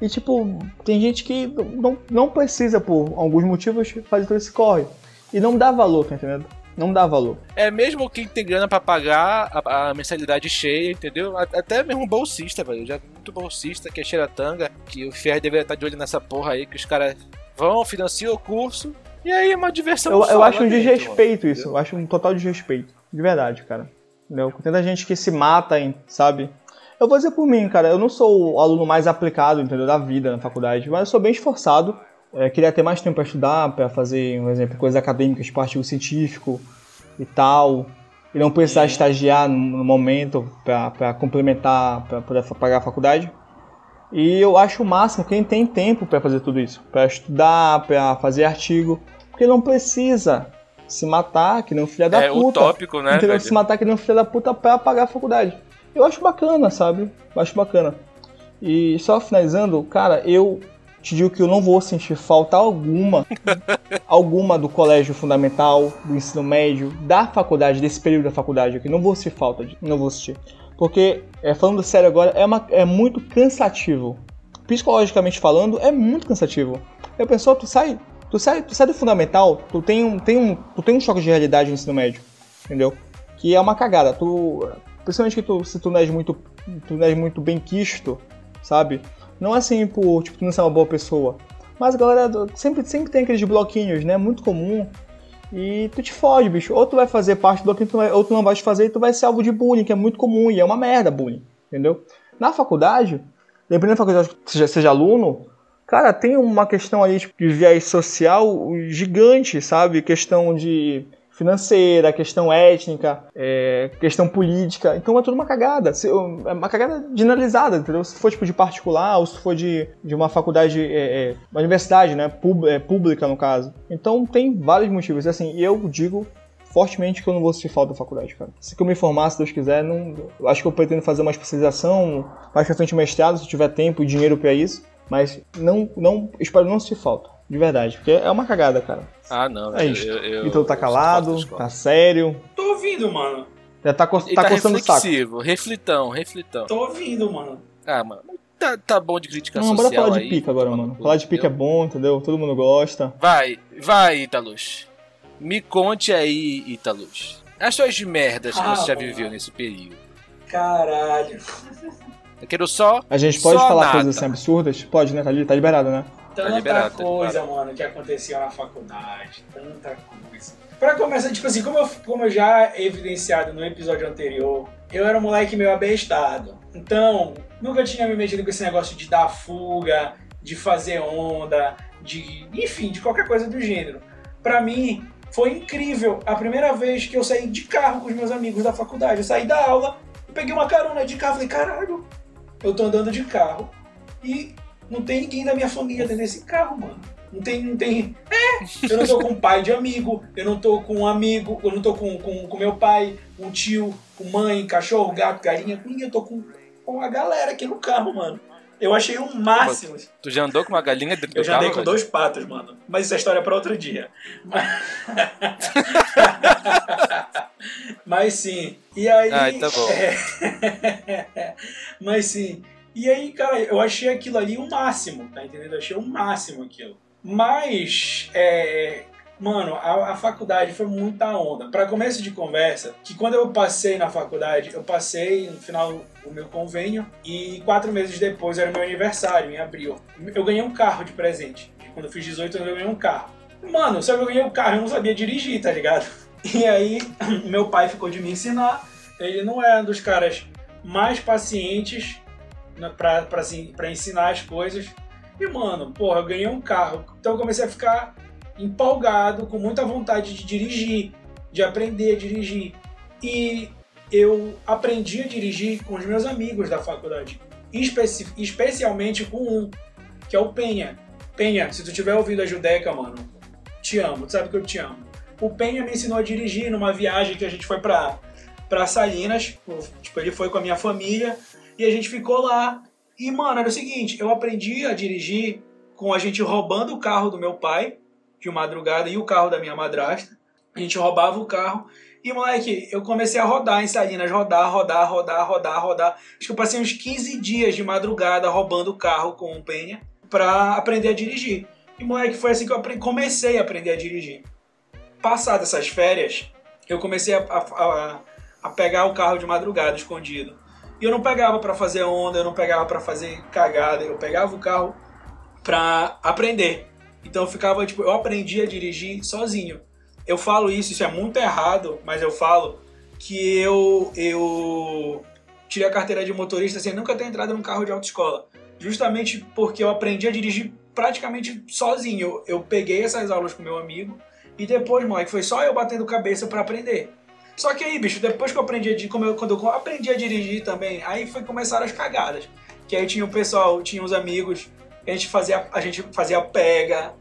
e, tipo, tem gente que não, não precisa, por alguns motivos, fazer todo esse corre. E não dá valor, tá entendendo? Não dá valor. É mesmo quem tem grana pra pagar a, a mensalidade cheia, entendeu? Até mesmo bolsista, velho. Eu já vi muito bolsista que é tanga, que o Ferre deveria estar de olho nessa porra aí, que os caras vão, financiam o curso, e aí é uma diversão Eu, eu acho um dentro, desrespeito mano, isso. Eu acho um total desrespeito. De verdade, cara. Entendeu? Com tanta gente que se mata, hein, sabe? Eu vou dizer por mim, cara. Eu não sou o aluno mais aplicado, entendeu? Da vida na faculdade. Mas eu sou bem esforçado. É, queria ter mais tempo pra estudar, pra fazer, um exemplo, coisas acadêmicas, tipo artigo científico e tal. E não precisar estagiar no, momento pra complementar, pra poder pagar a faculdade. E eu acho o máximo quem tem tempo pra fazer tudo isso. Pra estudar, pra fazer artigo. Porque não precisa se matar, que nem um filho da É puta. utópico, né, Entendeu? velho? Se matar que nem um filho da puta pra pagar a faculdade. Eu acho bacana, sabe? Eu acho bacana. E só finalizando, cara, eu te digo que eu não vou sentir falta alguma, alguma do colégio fundamental, do ensino médio, da faculdade, desse período da faculdade aqui. Não vou sentir falta, de, não vou sentir. Porque, é, falando sério agora, é, uma, é muito cansativo. Psicologicamente falando, é muito cansativo. Eu pensou, tu sai, tu sai, tu sai do fundamental, tu tem um, tem um, tu tem um choque de realidade no ensino médio, entendeu? Que é uma cagada. Tu, principalmente que tu, se tu não és muito, tu não és muito bem quisto, sabe? Não é assim por, tipo, não ser uma boa pessoa. Mas a galera sempre, sempre tem aqueles bloquinhos, né? Muito comum. E tu te fode, bicho. Ou tu vai fazer parte do bloquinho, ou tu não vai te fazer e tu vai ser alvo de bullying, que é muito comum. E é uma merda bullying, entendeu? Na faculdade, dependendo da faculdade que seja, seja aluno, cara, tem uma questão ali tipo, de viés social gigante, sabe? Questão de financeira, questão étnica, é, questão política. Então é tudo uma cagada. Se- É uma cagada generalizada, entendeu? Se for tipo de particular ou se for de, de uma faculdade, é, é, uma universidade, né? Pub- é, pública, no caso. Então tem vários motivos. Assim, eu digo fortemente que eu não vou sentir falta da faculdade, cara. Se eu me formar, se Deus quiser, não, acho que eu pretendo fazer uma especialização, mais pra frente mestrado, se tiver tempo e dinheiro pra isso. Mas não, não, espero não sentir falta, de verdade, porque é uma cagada, cara. Ah, não. É isso. Eu, eu, Então tá calado, tá sério, Tô ouvindo, mano. já tá, co tá tá coçando o saco. reflitão, reflitão. Tô ouvindo, mano. Ah, mano, tá, tá bom de crítica Não, social bora falar de pica agora, mano. Falar de pica é bom, entendeu? Todo mundo gosta. Vai, vai, Italus. Me conte aí, Italus. As suas merdas que Ah, você já mano. viveu nesse período. Caralho. Eu quero só. A gente pode Só falar nada. coisas assim absurdas? Pode, né? Tá, tá liberado, né? Tanta liberado, tá coisa, mano, que acontecia na faculdade. Tanta coisa. Pra começar, tipo assim, como eu, como eu já evidenciado no episódio anterior, eu era um moleque meio abestado. Então, nunca tinha me metido com esse negócio de dar fuga, de fazer onda, de. enfim, de qualquer coisa do gênero. Pra mim, foi incrível a primeira vez que eu saí de carro com os meus amigos da faculdade. Eu saí da aula, peguei uma carona de carro, falei, caralho, eu tô andando de carro e não tem ninguém da minha família dentro desse carro, mano. Não tem, não tem. É! Eu não tô com pai de amigo, eu não tô com um amigo, eu não tô com, com, com meu pai, com tio, com mãe, cachorro, gato, galinha, com ninguém, eu tô com, com a galera aqui no carro, mano. Eu achei o máximo. Tu já andou com uma galinha dentro Eu do já carro? andei com velho? dois patos, mano. Mas isso é história pra outro dia. Mas, sim. E aí. Ai, tá bom. É. Mas sim. E aí, cara, eu achei aquilo ali o máximo, tá entendendo? Eu achei o máximo aquilo. Mas, é, Mano, a, a faculdade foi muita onda. Para começo de conversa, que quando eu passei na faculdade, eu passei no final o meu convênio e quatro meses depois era meu aniversário, em abril. Eu ganhei um carro de presente. Quando eu fiz 18 anos, eu ganhei um carro. Mano, só que eu ganhei um carro eu não sabia dirigir, tá ligado? E aí, meu pai ficou de me ensinar. Ele não é um dos caras mais pacientes pra, pra, assim, ensinar as coisas. E, mano, porra, eu ganhei um carro. Então eu comecei a ficar empolgado, com muita vontade de dirigir, de aprender a dirigir. E eu aprendi a dirigir com os meus amigos da faculdade, especi especialmente com um, que é o Penha. Penha, se tu tiver ouvido a Judeca, mano, te amo, tu sabe que eu te amo. O Penha me ensinou a dirigir numa viagem que a gente foi pra, pra Salinas, tipo, ele foi com a minha família, e a gente ficou lá. E, mano, era o seguinte, eu aprendi a dirigir com a gente roubando o carro do meu pai, de madrugada, e o carro da minha madrasta. A gente roubava o carro e, moleque, eu comecei a rodar em Salinas, rodar, rodar, rodar, rodar, rodar. Acho que eu passei uns 15 dias de madrugada roubando o carro com o Penha pra aprender a dirigir. E, moleque, foi assim que eu comecei a aprender a dirigir. Passadas essas férias, eu comecei a, a, a pegar o carro de madrugada, escondido. E eu não pegava para fazer onda, eu não pegava para fazer cagada, eu pegava o carro pra aprender. Então eu ficava, tipo, eu aprendi a dirigir sozinho eu falo isso, isso é muito errado, mas eu falo que eu, eu tirei a carteira de motorista sem nunca ter entrado num carro de autoescola. Justamente porque eu aprendi a dirigir praticamente sozinho. Eu, peguei essas aulas com meu amigo e depois, moleque, foi só eu batendo cabeça para aprender. Só que aí, bicho, depois que eu aprendi a dirigir, quando eu aprendi a dirigir também, aí foi começar as cagadas. Que aí tinha o pessoal, tinha os amigos, a gente fazia, a gente fazia pega,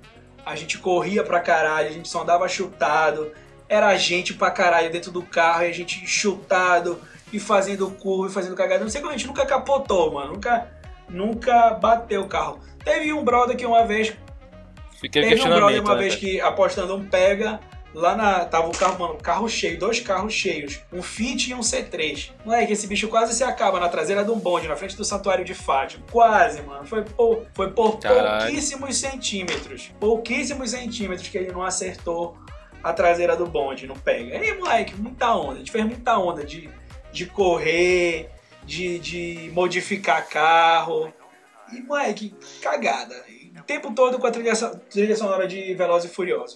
a gente corria pra caralho, a gente só andava chutado, era gente pra caralho dentro do carro, e a gente chutado e fazendo curva e fazendo cagada. Não sei como a gente nunca capotou, mano, nunca, nunca bateu o carro. Teve um brother que uma vez. Fiquei teve um brother uma né, vez que apostando um pega Lá na. Tava o carro, mano, carro cheio, dois carros cheios. Um Fit e um C3. Moleque, esse bicho quase se acaba na traseira de um bonde, na frente do santuário de Fátima. Quase, mano. Foi por, foi por pouquíssimos centímetros. Pouquíssimos centímetros que ele não acertou a traseira do bonde, não pega. Aí, moleque, muita onda. A gente fez muita onda de, de correr, de, de modificar carro. E, moleque, cagada. O tempo todo com a trilha, trilha sonora de Velozes e Furiosos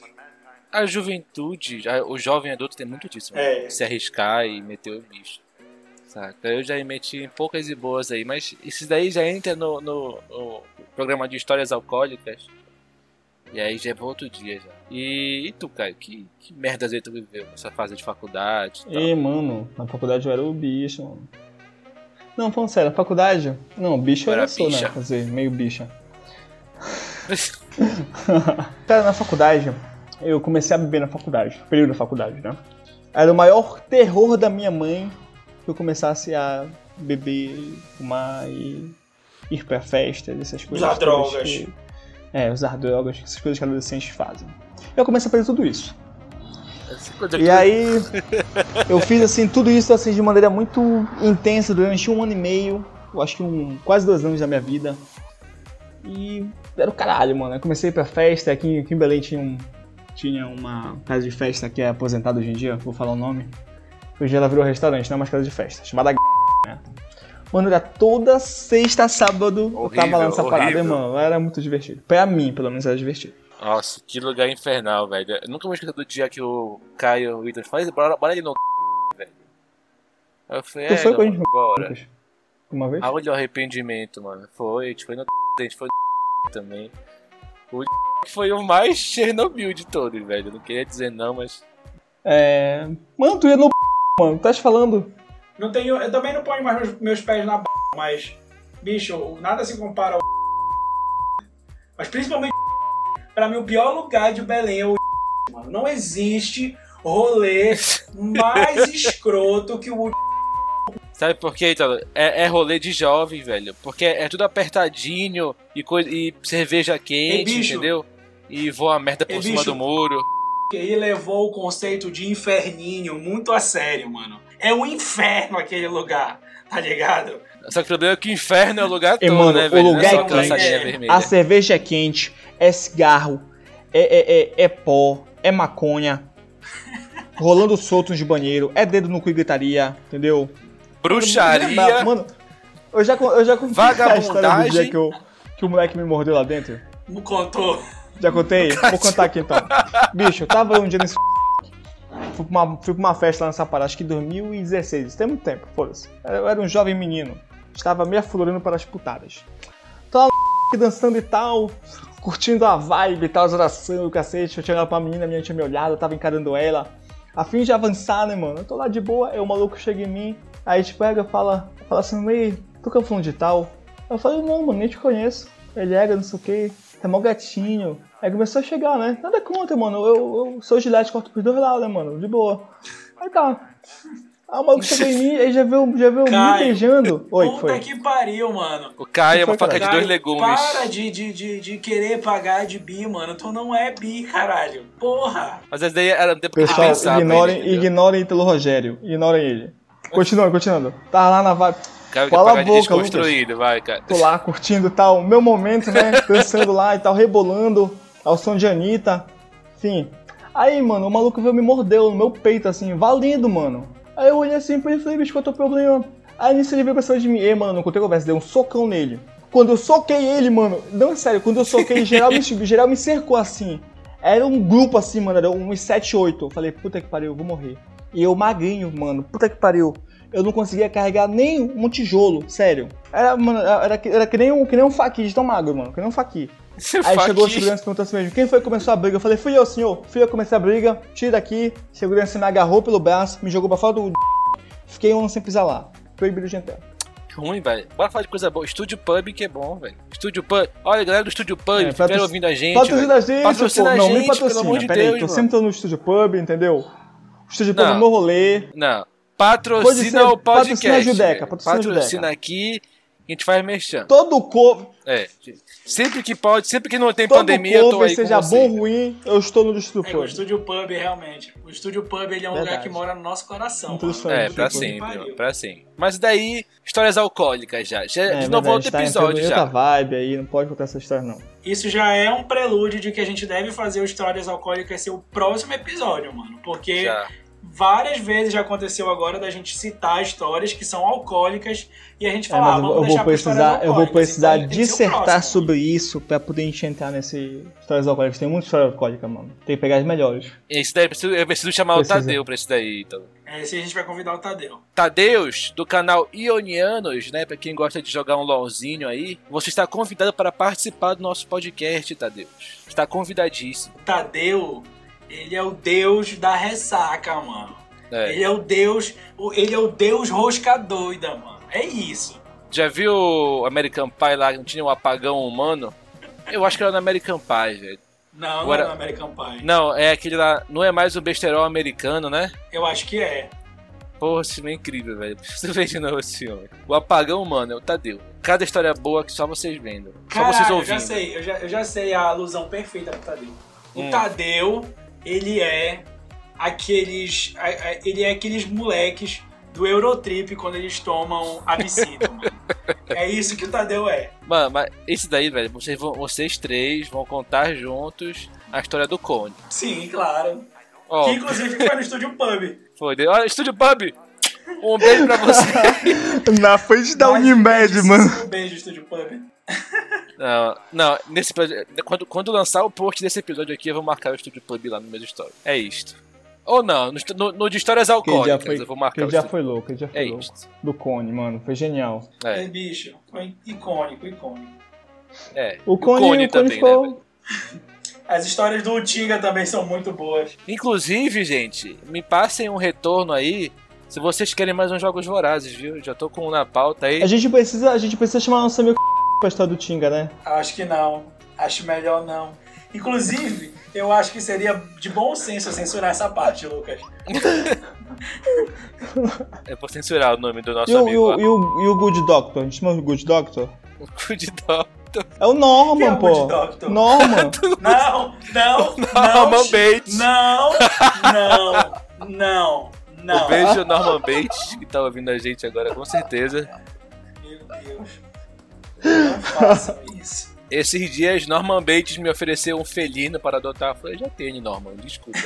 a juventude, o jovem adulto tem muito disso, é. se arriscar e meter o bicho. Saca? Eu já meti poucas e boas aí, mas isso daí já entra no, no, no programa de histórias alcoólicas. E aí já é pra outro dia já. E, e tu, Caio, que, que merda aí tu viveu nessa fase de faculdade? E, e mano, na faculdade eu era o bicho, mano. Não, falando sério, na faculdade. Não, bicho eu era, sou, né? Quer dizer, meio bicha. Cara, na faculdade, eu comecei a beber na faculdade, período da faculdade, né? Era o maior terror da minha mãe que eu começasse a beber, fumar e ir pra festas, essas coisas. Usar drogas. Que, é, usar drogas, essas coisas que adolescentes fazem. Eu comecei a fazer tudo isso. E aí, eu fiz assim, tudo isso assim, de maneira muito intensa durante um ano e meio, eu acho que um, quase dois anos da minha vida. E era o caralho, mano. Eu comecei a ir pra festa, aqui, aqui em Belém tinha um, tinha uma casa de festa que é aposentada hoje em dia, vou falar o nome. Hoje ela virou restaurante, não é mais casa de festa, chamada né? Mano, era toda sexta, sábado horrível, eu tava lá nessa horrível. parada, mano. Era muito divertido. Pra mim, pelo menos, era divertido. Nossa, que lugar infernal, velho. Eu nunca vou esquecer do dia que o Caio o Ítalo falou, bora, bora ali no velho. Eu falei, tu é, foi com a gente bora. Uma vez? Aonde o arrependimento, mano? Foi, a gente foi no a gente foi no também. O foi o mais Chernobyl de todos, velho. Eu não queria dizer não, mas. É. Mano, tu ia no mano, tá te falando? Não tenho. Eu também não ponho mais meus, meus pés na mas. Bicho, nada se compara ao. Mas principalmente. Pra mim, o pior lugar de Belém é o. Mano. Não existe rolê mais escroto que o Sabe por quê, então? É, é rolê de jovem, velho. Porque é tudo apertadinho e, coisa, e cerveja quente, Ei, entendeu? E voa merda por Ei, cima bicho, do muro. Ele levou o conceito de inferninho muito a sério, mano. É um inferno aquele lugar, tá ligado? Só que o problema é que o inferno é o lugar todo, mano, né, velho? O lugar é, é quente, a cerveja é quente, é cigarro, é, é, é, é pó, é maconha, rolando solto de banheiro, é dedo no cu e gritaria, entendeu? Bruxaria. Mano, eu já, eu já contei a história do dia que, eu, que o moleque me mordeu lá dentro. Não contou. Já contei? Vou contar aqui então. Bicho, eu tava um dia nesse. Fui pra, uma, fui pra uma festa lá nessa parada, acho que em 2016. Isso tem muito tempo, foda-se. Eu era um jovem menino. Estava me aflorando para as putadas. Tava lá dançando e tal, curtindo a vibe e tal, as orações, o cacete. Eu tinha pra menina, a menina tinha me olhado, eu tava encarando ela. A fim de avançar, né, mano? Eu tô lá de boa, aí o maluco chega em mim, aí tipo, pega, fala, fala assim, ei, tu que é fulano de tal? Eu falei, não, mano, nem te conheço. Ele era, não sei o que, é mó gatinho. Aí começou a chegar, né? Nada contra, mano. Eu, eu sou gilete, corto pros dois lados, né, mano? De boa. Aí tá. Aí o maluco chegou em mim, aí já veio, já me Caio, beijando. Oi, que Puta foi? que pariu, mano. O Caio é uma faca de dois legumes. Para de, de, de, de querer pagar de bi, mano. Tu não é bi, caralho. Porra. Mas essa daí era tempo que Pessoal, pra ignorem, ele, ignorem pelo Rogério. Ignorem ele. Continuando, continuando. Tá lá na vibe. Quer Cala a boca, desconstruído, vai, cara. Tô lá curtindo e tal. Meu momento, né? Dançando lá e tal, rebolando ao som de Anitta. Enfim. Aí, mano, o maluco veio me mordeu no meu peito, assim, valendo, mano. Aí eu olhei assim pra ele e falei, bicho, qual é o teu problema? Aí nisso ele veio pra cima de mim. Ei, mano, não contei conversa, dei um socão nele. Quando eu soquei ele, mano, não, sério, quando eu soquei, geral me, geral me cercou assim. Era um grupo assim, mano, era uns 7, 8. Eu falei, puta que pariu, eu vou morrer. E eu magrinho, mano, puta que pariu. Eu não conseguia carregar nem um tijolo, sério. Era, mano, era, que- era que, nem um, que nem um faqui de tão magro, mano, que nem um faqui. Aí chegou o segurança e perguntou assim mesmo, quem foi que começou a briga? Eu falei, fui eu, senhor. Fui eu que comecei a briga, tira daqui. Segurança me agarrou pelo braço, me jogou pra fora do... Fiquei um ano sem pisar lá. Proibido de entrar. Ruim, velho. Bora falar de coisa boa. Estúdio Pub que é bom, velho. Estúdio Pub. Olha, galera do Estúdio Pub, É, patroc- ouvindo a gente. Patrocina a gente, Patrocina pô. a Não, gente, me patrocina. pelo amor de Pera aí, Deus, tô mano. sempre tô no Estúdio Pub, entendeu? O Estúdio Pub Não. no meu rolê. Não. Patrocina ser- o podcast. patrocina a Judeca, patrocina a Patrocina Judeca. aqui, a gente faz mexendo. Todo cover, É. Sempre que pode, sempre que não tem todo pandemia, eu tô cover aí seja com bom ou ruim, eu estou no Estúdio É, o Pub. Estúdio Pub, realmente. O Estúdio Pub, ele é um lugar Verdade. que mora no nosso coração. É, pra sempre, pra sempre. Mas daí, histórias alcoólicas já. Já É, de novo verdade, outro tá episódio em já. vibe aí, não pode contar essa história não. Isso já é um prelúdio de que a gente deve fazer o Histórias Alcoólicas ser o próximo episódio, mano. Porque Já. Várias vezes já aconteceu agora da gente citar histórias que são alcoólicas e a gente É, ah, eu, vamos vou- eu deixar vou precisar, eu vou precisar Então, dissertar sobre isso pra poder gente entrar nesse histórias alcoólicas. Tem muita história alcoólica, mano. Tem que pegar as melhores. Esse daí, eu preciso, eu preciso chamar Precisa. o Tadeu pra esse daí, então. É, esse a gente vai convidar o Tadeu. Tadeus, do canal Ionianos, né? Pra quem gosta de jogar um LOLzinho aí, você está convidado para participar do nosso podcast, Tadeus. Está convidadíssimo. Tadeu, ele é o deus da ressaca, mano. É. Ele é o deus, ele é o deus rosca doida, mano. É isso. Já viu o American Pie lá, não tinha um apagão humano? Eu acho que era no American Pie, velho. Não, Agora- não é no American Pie. Não, é aquele lá, não é mais o besterol americano, né? Eu acho que é. Porra, esse filme é incrível, velho. Preciso ver de novo esse filme. O apagão humano é o Tadeu. Cada história boa que só vocês vendo. Só vocês Caralho, eu ouvindo. já sei, eu já, eu já sei a alusão perfeita pro Tadeu. O Hum. Tadeu, ele é aqueles. a- a- Ele é aqueles moleques do Eurotrip quando eles tomam absinto, mano. É isso que o Tadeu é. Mano, mas esse daí, velho, vocês, vão, vocês três vão contar juntos a história do Cone. Sim, claro. Ó, Que inclusive foi no estúdio Pub. foi. Olha, Estúdio Pub! Um beijo pra você. Na frente da Unimed, mano. Um beijo, estúdio Pub. Não, não, nesse quando, quando lançar o post desse episódio aqui, eu vou marcar o Estúdio Pub lá no meu story. É isto. Ou não, no, no- de histórias alcoólicas, foi, eu vou marcar que o já foi louco, que já foi É louco. isto. Do Cone, mano. Foi genial. É, É, bicho. Foi icônico, icônico. é. O E Cone, o Cone também, né, ficou... velho? As histórias do Tinga também são muito boas. Inclusive, gente, me passem um retorno aí se vocês querem mais uns jogos vorazes, viu? Já tô com um na pauta aí. a, gente precisa, a gente precisa chamar nosso amigo história do Tinga, né? Acho que não. Acho melhor não. Inclusive, eu acho que seria de bom senso censurar essa parte, Lucas. Eu vou censurar o nome do nosso E o, e, amigo. o, e, o, e o Good Doctor? A gente chama o Good Doctor? O de dó. É o Norman, é o pô. Good Doctor? Norman. Não, não, não. Norman Bates. Não, não, não, não. Um beijo, Norman Bates, que tá ouvindo a gente agora, com certeza. Meu Deus. Não façam isso. Esses dias, Norman Bates me ofereceu um felino para adotar. Eu falei, já tenho, Norman, desculpa.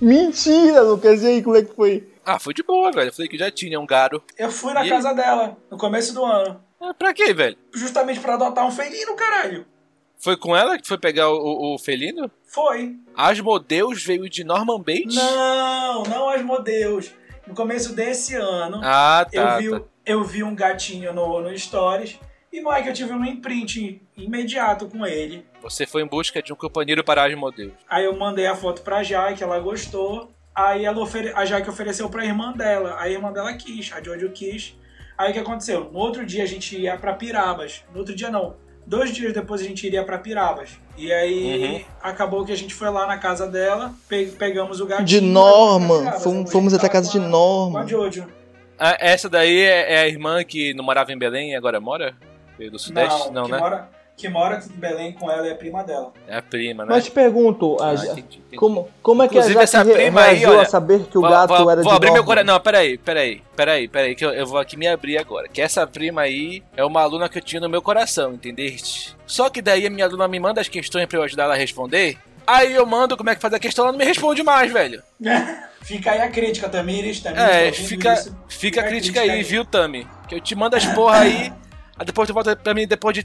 Mentira, Lucas. E aí, como é que foi? ah, foi de boa, velho. Eu falei que já tinha um garo. Eu fui na E? casa dela, no começo do ano. Ah, pra quê, velho? Justamente pra adotar um felino, caralho. Foi com ela que foi pegar o, o- o felino? Foi. Asmodeus veio de Norman Bates? Não, não Asmodeus. No começo desse ano, Ah, eu, tá. vi, tá. eu vi um gatinho no, no Stories. E, Mike, eu tive um imprint imediato com ele. Você foi em busca de um companheiro para Asmodeus. Aí eu mandei a foto pra Jaque, ela gostou. Aí ela ofere... a Jaque ofereceu pra irmã dela. A irmã dela quis, a Jojo quis. Aí o que aconteceu? No outro dia a gente ia pra Pirabas. No outro dia não. Dois dias depois a gente iria pra Pirabas. E aí Uhum. acabou que a gente foi lá na casa dela, pe- pegamos o gatinho. De Pirabas. Fomos, fomos até a casa de com a- Com a Jojo. Ah, essa daí é, é a irmã que não morava em Belém e agora mora? Veio do Sudeste? Não, que né? Mora, que mora em Belém com ela é a prima dela. É a prima, né? Mas te pergunto, a Ah, entendi, entendi. como, como é que Inclusive, a essa prima aí, olha, a saber que o Vou- gato vou, era vou de abrir meu coração. Não, peraí, peraí, peraí, peraí, que eu, eu vou aqui me abrir agora. Que essa prima aí é uma aluna que eu tinha no meu coração, entendeste? Só que daí a minha aluna me manda as questões pra eu ajudar ela a responder. Aí eu mando como é que faz a questão, ela não me responde mais, velho. Fica aí a crítica, Tamires. Tamires É, tá fica, fica a a crítica crítica aí, aí. viu, Tami? Que eu te mando as porra aí, aí depois tu volta pra mim depois de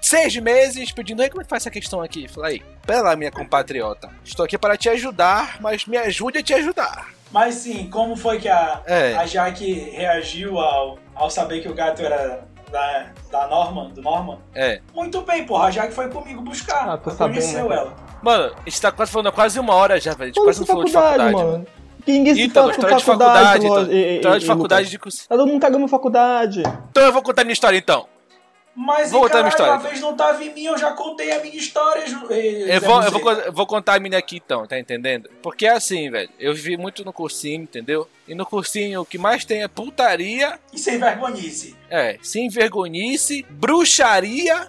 seis meses pedindo, aí como é que faz essa questão aqui? Fala aí, pera lá, minha compatriota. Estou aqui para te ajudar, mas me ajude a te ajudar. Mas sim, como foi que a, É. a Jaque reagiu ao, ao saber que o gato era da, da Norman, do Norman? É. Muito bem, porra. A Jaque foi comigo buscar. Ah, tô conheceu sabendo, né, ela. Mano, a gente tá quase falando há quase uma hora já, velho. A gente Falou quase de não falou de faculdade, faculdade, mano. mano. Que ninguém se Então, fala história de faculdade. faculdade, Lo- então. e- História de faculdade de todo mundo cagando faculdade. Então eu vou contar minha história então. Mas Vou contar minha caralho, história. a vez não tava em mim, eu já contei a minha história. Ju- eh, Eu vou, eu vou, vou contar a minha aqui então, tá entendendo? Porque é assim, velho. Eu vivi muito no cursinho, entendeu? E no cursinho o que mais tem é putaria, E sem vergonhice. é, sem vergonhice, bruxaria,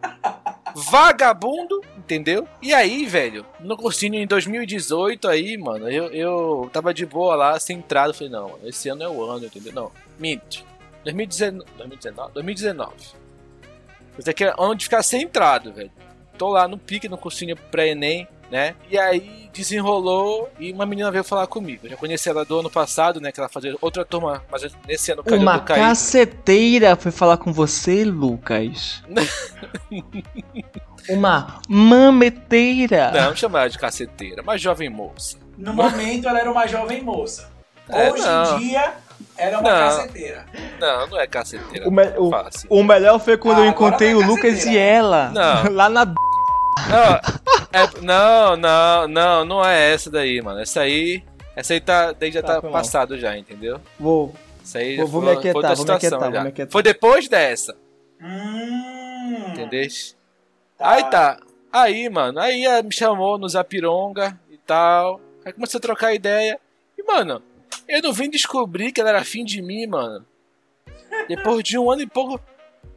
vagabundo, entendeu? E aí, velho, no cursinho em 2018 aí, mano, eu, eu tava de boa lá, centrado, falei, não, esse ano é o ano, entendeu? Não, minto. 2019, 2019, 2019. Isso aqui é ano de ficar centrado, velho. Tô lá no pique, no cursinho pré-ENEM, né? E aí desenrolou e uma menina veio falar comigo. Eu já conheci ela do ano passado, né? Que ela fazia outra turma, mas nesse ano calhou Uma caceteira foi falar com você, Lucas. Uma mameteira. Não, chamar ela de caceteira, mas jovem moça. No momento ela era uma jovem moça. É, Hoje não. em dia, ela é uma Não. caceteira. Não, não é caceteira. O, me- o- Fácil. o melhor foi quando Ah, eu encontrei tá o Lucas caceteira. e ela. Não. Lá na. Não, é- não, não, não, não é essa daí, mano. Essa aí. Essa aí tá, daí já Tá, tá, passado já, entendeu? Vou. Isso aí Vou- já vou foi, me aquietar, foi vou me aquietar, já. vou me aquietar. Foi depois dessa, Hum. Aí tá. Aí, mano, aí ela me chamou no Zapironga e tal. Aí começou a trocar ideia. E, mano, eu não vim descobrir que ela era afim de mim, mano. Depois de um ano e pouco.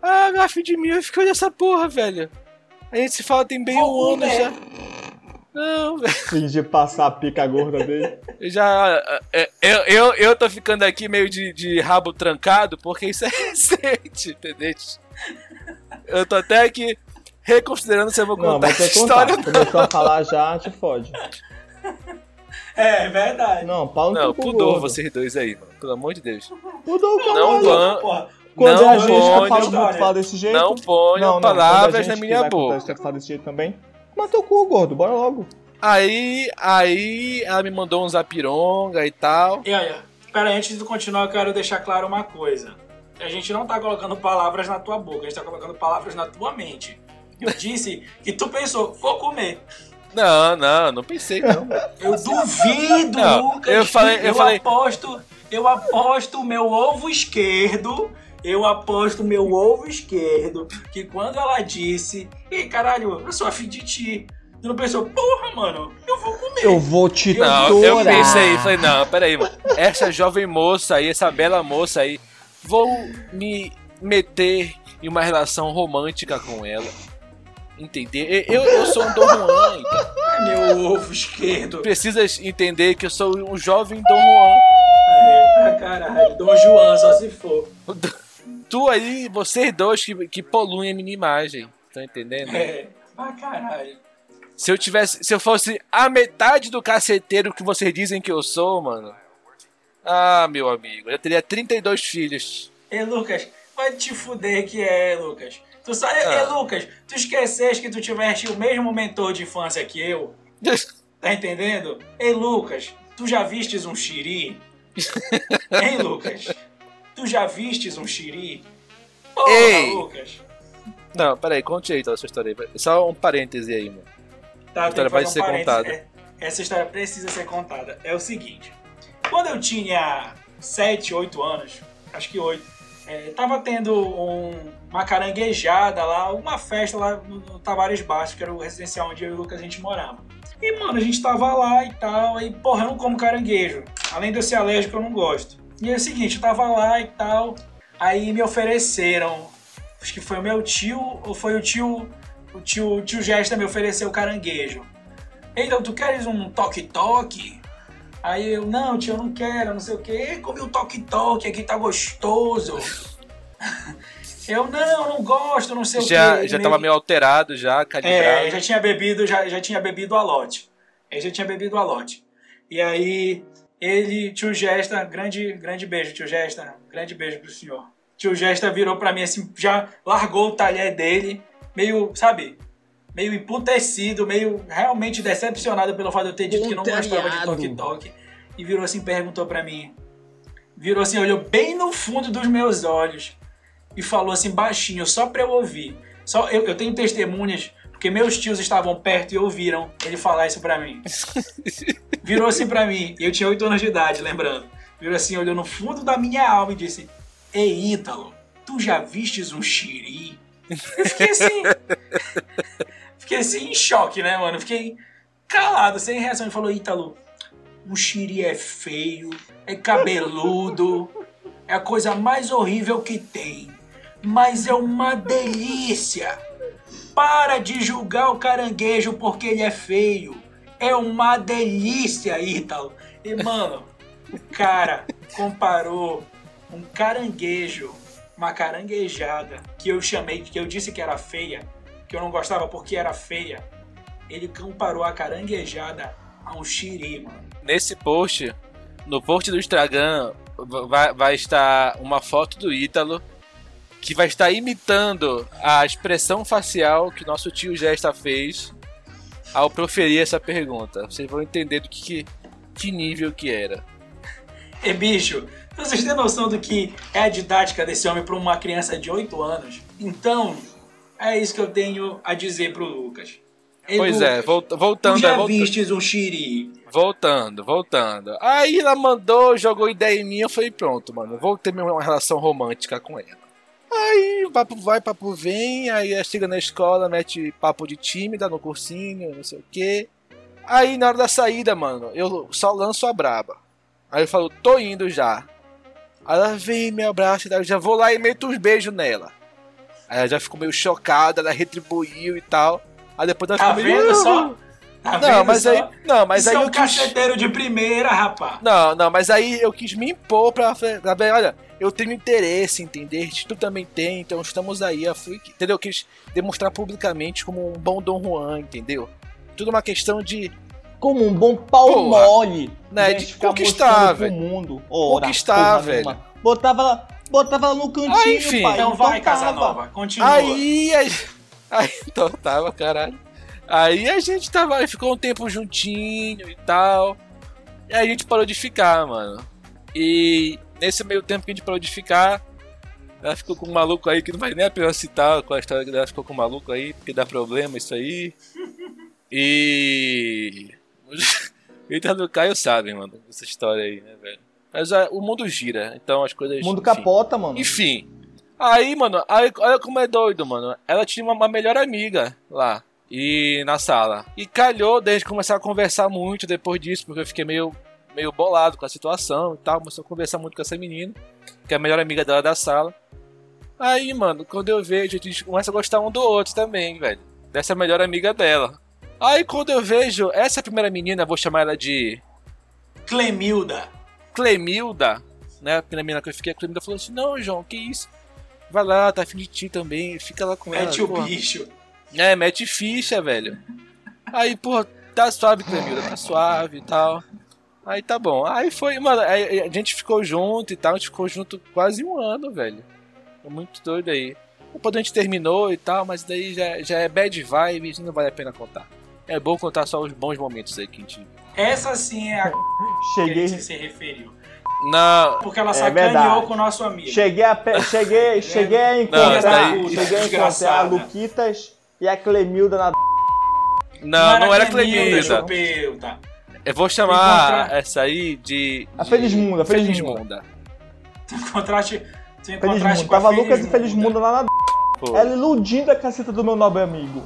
Ah, ela é afim de mim, eu fiquei nessa porra, velho. A gente se fala tem bem um ano já. Não, velho. Fingir passar a pica gorda dele. Eu já. é, Eu, eu, eu tô ficando aqui meio de, de rabo trancado porque isso é recente, entendeu? Eu tô até aqui reconsiderando se eu vou Não, contar vai ter essa contar. história. Começou a falar já, te fode. É, verdade. Não, pau no Não, gordo. vocês dois aí, mano. Pelo amor de Deus. Pudor, caralho. Não vão. Porra, Quando não é a gente que fala, História. fala desse jeito. Não ponham não, palavras na minha boca. história fala desse jeito também. Mas teu cu, gordo, bora logo. Aí, aí ela me mandou um zapironga e tal. E aí, pera aí, antes de continuar, eu quero deixar claro uma coisa. A gente não tá colocando palavras na tua boca, a gente tá colocando palavras na tua mente. Eu disse que tu pensou, vou comer. Não, não, não pensei não. Eu duvido, Não, Lucas. eu falei- eu falei- aposto, eu aposto o meu ovo esquerdo. Eu aposto o meu ovo esquerdo que quando ela disse, ei caralho, eu sou afim de ti. Tu não pensou, porra, mano, eu vou comer. Eu vou te Não, eu pensei, falei, não, peraí, mano. Essa jovem moça aí, essa bela moça aí, vou me meter em uma relação romântica com ela. Entender? Eu, eu sou um Dom Juan, então. Meu ovo esquerdo. Precisas entender que eu sou um jovem Dom Juan. Pra caralho. Dom João, só se for. Tu aí, vocês dois que, que poluem a minha imagem. Tá entendendo? É, pra caralho. Se eu tivesse. Se eu fosse a metade do caceteiro que vocês dizem que eu sou, mano. Ah, meu amigo, eu teria 32 filhos. Ei, Lucas, vai te fuder que é, Lucas. Tu sabe. Ei, Lucas, tu esqueceste que tu tiveste o mesmo mentor de infância que eu? Tá entendendo? Ei, Lucas, tu já vistes um xiri? Hein, Lucas? Tu já vistes um xiri? Porra, Ei! Lucas. Não, peraí, conte aí então essa história aí. Só um parêntese aí, mano. Tá, A história vai ser um parênteses. contada. É, essa história precisa ser contada. É o seguinte. Quando eu tinha 7, 8 anos, acho que 8, é, tava tendo um- uma caranguejada lá, uma festa lá no, no Tavares Baixo, que era o residencial onde eu e o Lucas a gente morava. E, mano, a gente tava lá e tal, e, porra, eu não como caranguejo. Além de eu ser alérgico, eu não gosto. E é o seguinte, eu tava lá e tal, aí me ofereceram, acho que foi o meu tio, ou foi o tio, o tio, o tio Gesta me ofereceu caranguejo. Então, tu queres um toque-toque? Aí eu, não, tio, eu não quero, não sei o quê. Comi um toque-toque, aqui tá gostoso. Eu, não, não gosto, não sei o Já, quê. já tava meio alterado, já, calibrado. É, já tinha bebido, já, já tinha bebido a lote. Ele já tinha bebido a lote. E aí, ele, tio Gesta, grande, grande beijo, tio Gesta, grande beijo pro senhor. Tio Gesta virou pra mim assim, já largou o talher dele, meio, sabe, meio emputecido, meio realmente decepcionado pelo fato de eu ter dito que não gostava de Contrariado. toque-toque. E virou assim, perguntou pra mim. Virou assim, olhou bem no fundo dos meus olhos e falou assim baixinho, só pra eu ouvir. Só eu, eu tenho testemunhas, porque meus tios estavam perto e ouviram ele falar isso pra mim. Virou assim pra mim, e eu tinha 8 anos de idade, lembrando. Virou assim, olhou no fundo da minha alma e disse: Ei, Ítalo, tu já vistes um xiri? Eu fiquei assim. fiquei assim em choque, né, mano? Fiquei calado, sem reação. Ele falou: Ítalo, um xiri é feio, é cabeludo, é a coisa mais horrível que tem. Mas é uma delícia. Para de julgar o caranguejo porque ele é feio. É uma delícia, Ítalo. E, mano, o cara comparou um caranguejo, uma caranguejada, que eu chamei, que eu disse que era feia, que eu não gostava porque era feia. Ele comparou a caranguejada a um xiri, mano. Nesse post, no post do Instagram, vai, vai estar uma foto do Ítalo que vai estar imitando a expressão facial que nosso tio Gesta fez ao proferir essa pergunta. Vocês vão entender do que, que, que nível que era. E bicho, vocês têm noção do que é a didática desse homem para uma criança de 8 anos? Então, é isso que eu tenho a dizer pro Lucas. Ei, Pois é, Lucas, volta- Tu voltando, já é, volta- vistes um xiri? voltando, voltando. Aí ela mandou, jogou ideia em mim, eu falei, pronto, mano, vou ter uma relação romântica com ela. Aí, papo vai, papo vem, aí ela chega na escola, mete papo de tímida no cursinho, não sei o quê. Aí na hora da saída, mano, eu só lanço a braba. Aí eu falo, tô indo já. Aí ela vem, me abraça, e eu já vou lá e meto uns beijos nela. Aí ela já ficou meio chocada, ela retribuiu e tal. Aí depois ela Tá ficou meio. vendo só? Tá Não, mas só? aí. Não, mas Isso aí é eu um quis. de primeira, rapá. Não, não, mas aí eu quis me impor pra, pra ver, olha, eu tenho interesse, entender? Tu também tem, então estamos aí. Eu fui, entendeu? Eu quis demonstrar publicamente como um bom Dom Juan, entendeu? Tudo uma questão de. Como um bom pau Porra, mole. né, Gente, de conquistar, velho. mundo. Ora, Conquistar, porra velho. nenhuma. Botava ela, botava ela no cantinho, Ah, enfim. pai. Então vai, tava. Casanova, continua. Aí. Aí, aí então tava, caralho. Aí a gente tava. Ficou um tempo juntinho e tal. E aí a gente parou de ficar, mano. E nesse meio tempo que a gente parou de ficar. Ela ficou com um maluco aí que não vai nem a pena citar qual a história que ela ficou com um maluco aí, porque dá problema isso aí. E. Eita do Caio sabe, mano, essa história aí, né, velho? Mas ah, o mundo gira, então as coisas. O mundo enfim. capota, mano. Enfim. Aí, mano, aí, olha como é doido, mano. Ela tinha uma, uma melhor amiga lá. E na sala. E calhou desde começar a conversar muito depois disso, porque eu fiquei meio, meio bolado com a situação e tal. Começou a conversar muito com essa menina, que é a melhor amiga dela da sala. Aí, mano, quando eu vejo, a gente começa a gostar um do outro também, velho. Dessa melhor amiga dela. Aí, quando eu vejo essa primeira menina, vou chamar ela de Clemilda. Clemilda, né? A primeira menina que eu fiquei, a Clemilda falou assim: Não, João, que isso? Vai lá, tá afim de ti também, fica lá com É ela. tio porra. bicho. É, mete ficha, velho. Aí, pô, tá suave, Clemilda, tá suave e tal. Aí tá bom. Aí foi, mano, aí a gente ficou junto e tal, a gente ficou junto quase um ano, velho. Foi muito doido aí. Depois a gente terminou e tal, mas daí já, já é bad vibes, não vale a pena contar. É bom contar só os bons momentos aí que a gente. Essa sim é a que Cheguei, a gente se referiu. Não, Porque ela É sacaneou verdade. com o nosso amigo. cheguei a, pe- cheguei, cheguei a Não, encontrar, essa daí- cheguei a encontrar a. Luquitas e a Clemilda na não, não era Clemilda, Clemilda. Eu vou chamar Encontrar- essa aí de. A de Felismunda, a Felismunda. Felismunda. Tu encontraste, tu Feliz encontraste Mundo. com a Tava Lucas e Feliz Felismunda. Mundo lá na Pô, Ela iludindo a caceta do meu nobre amigo.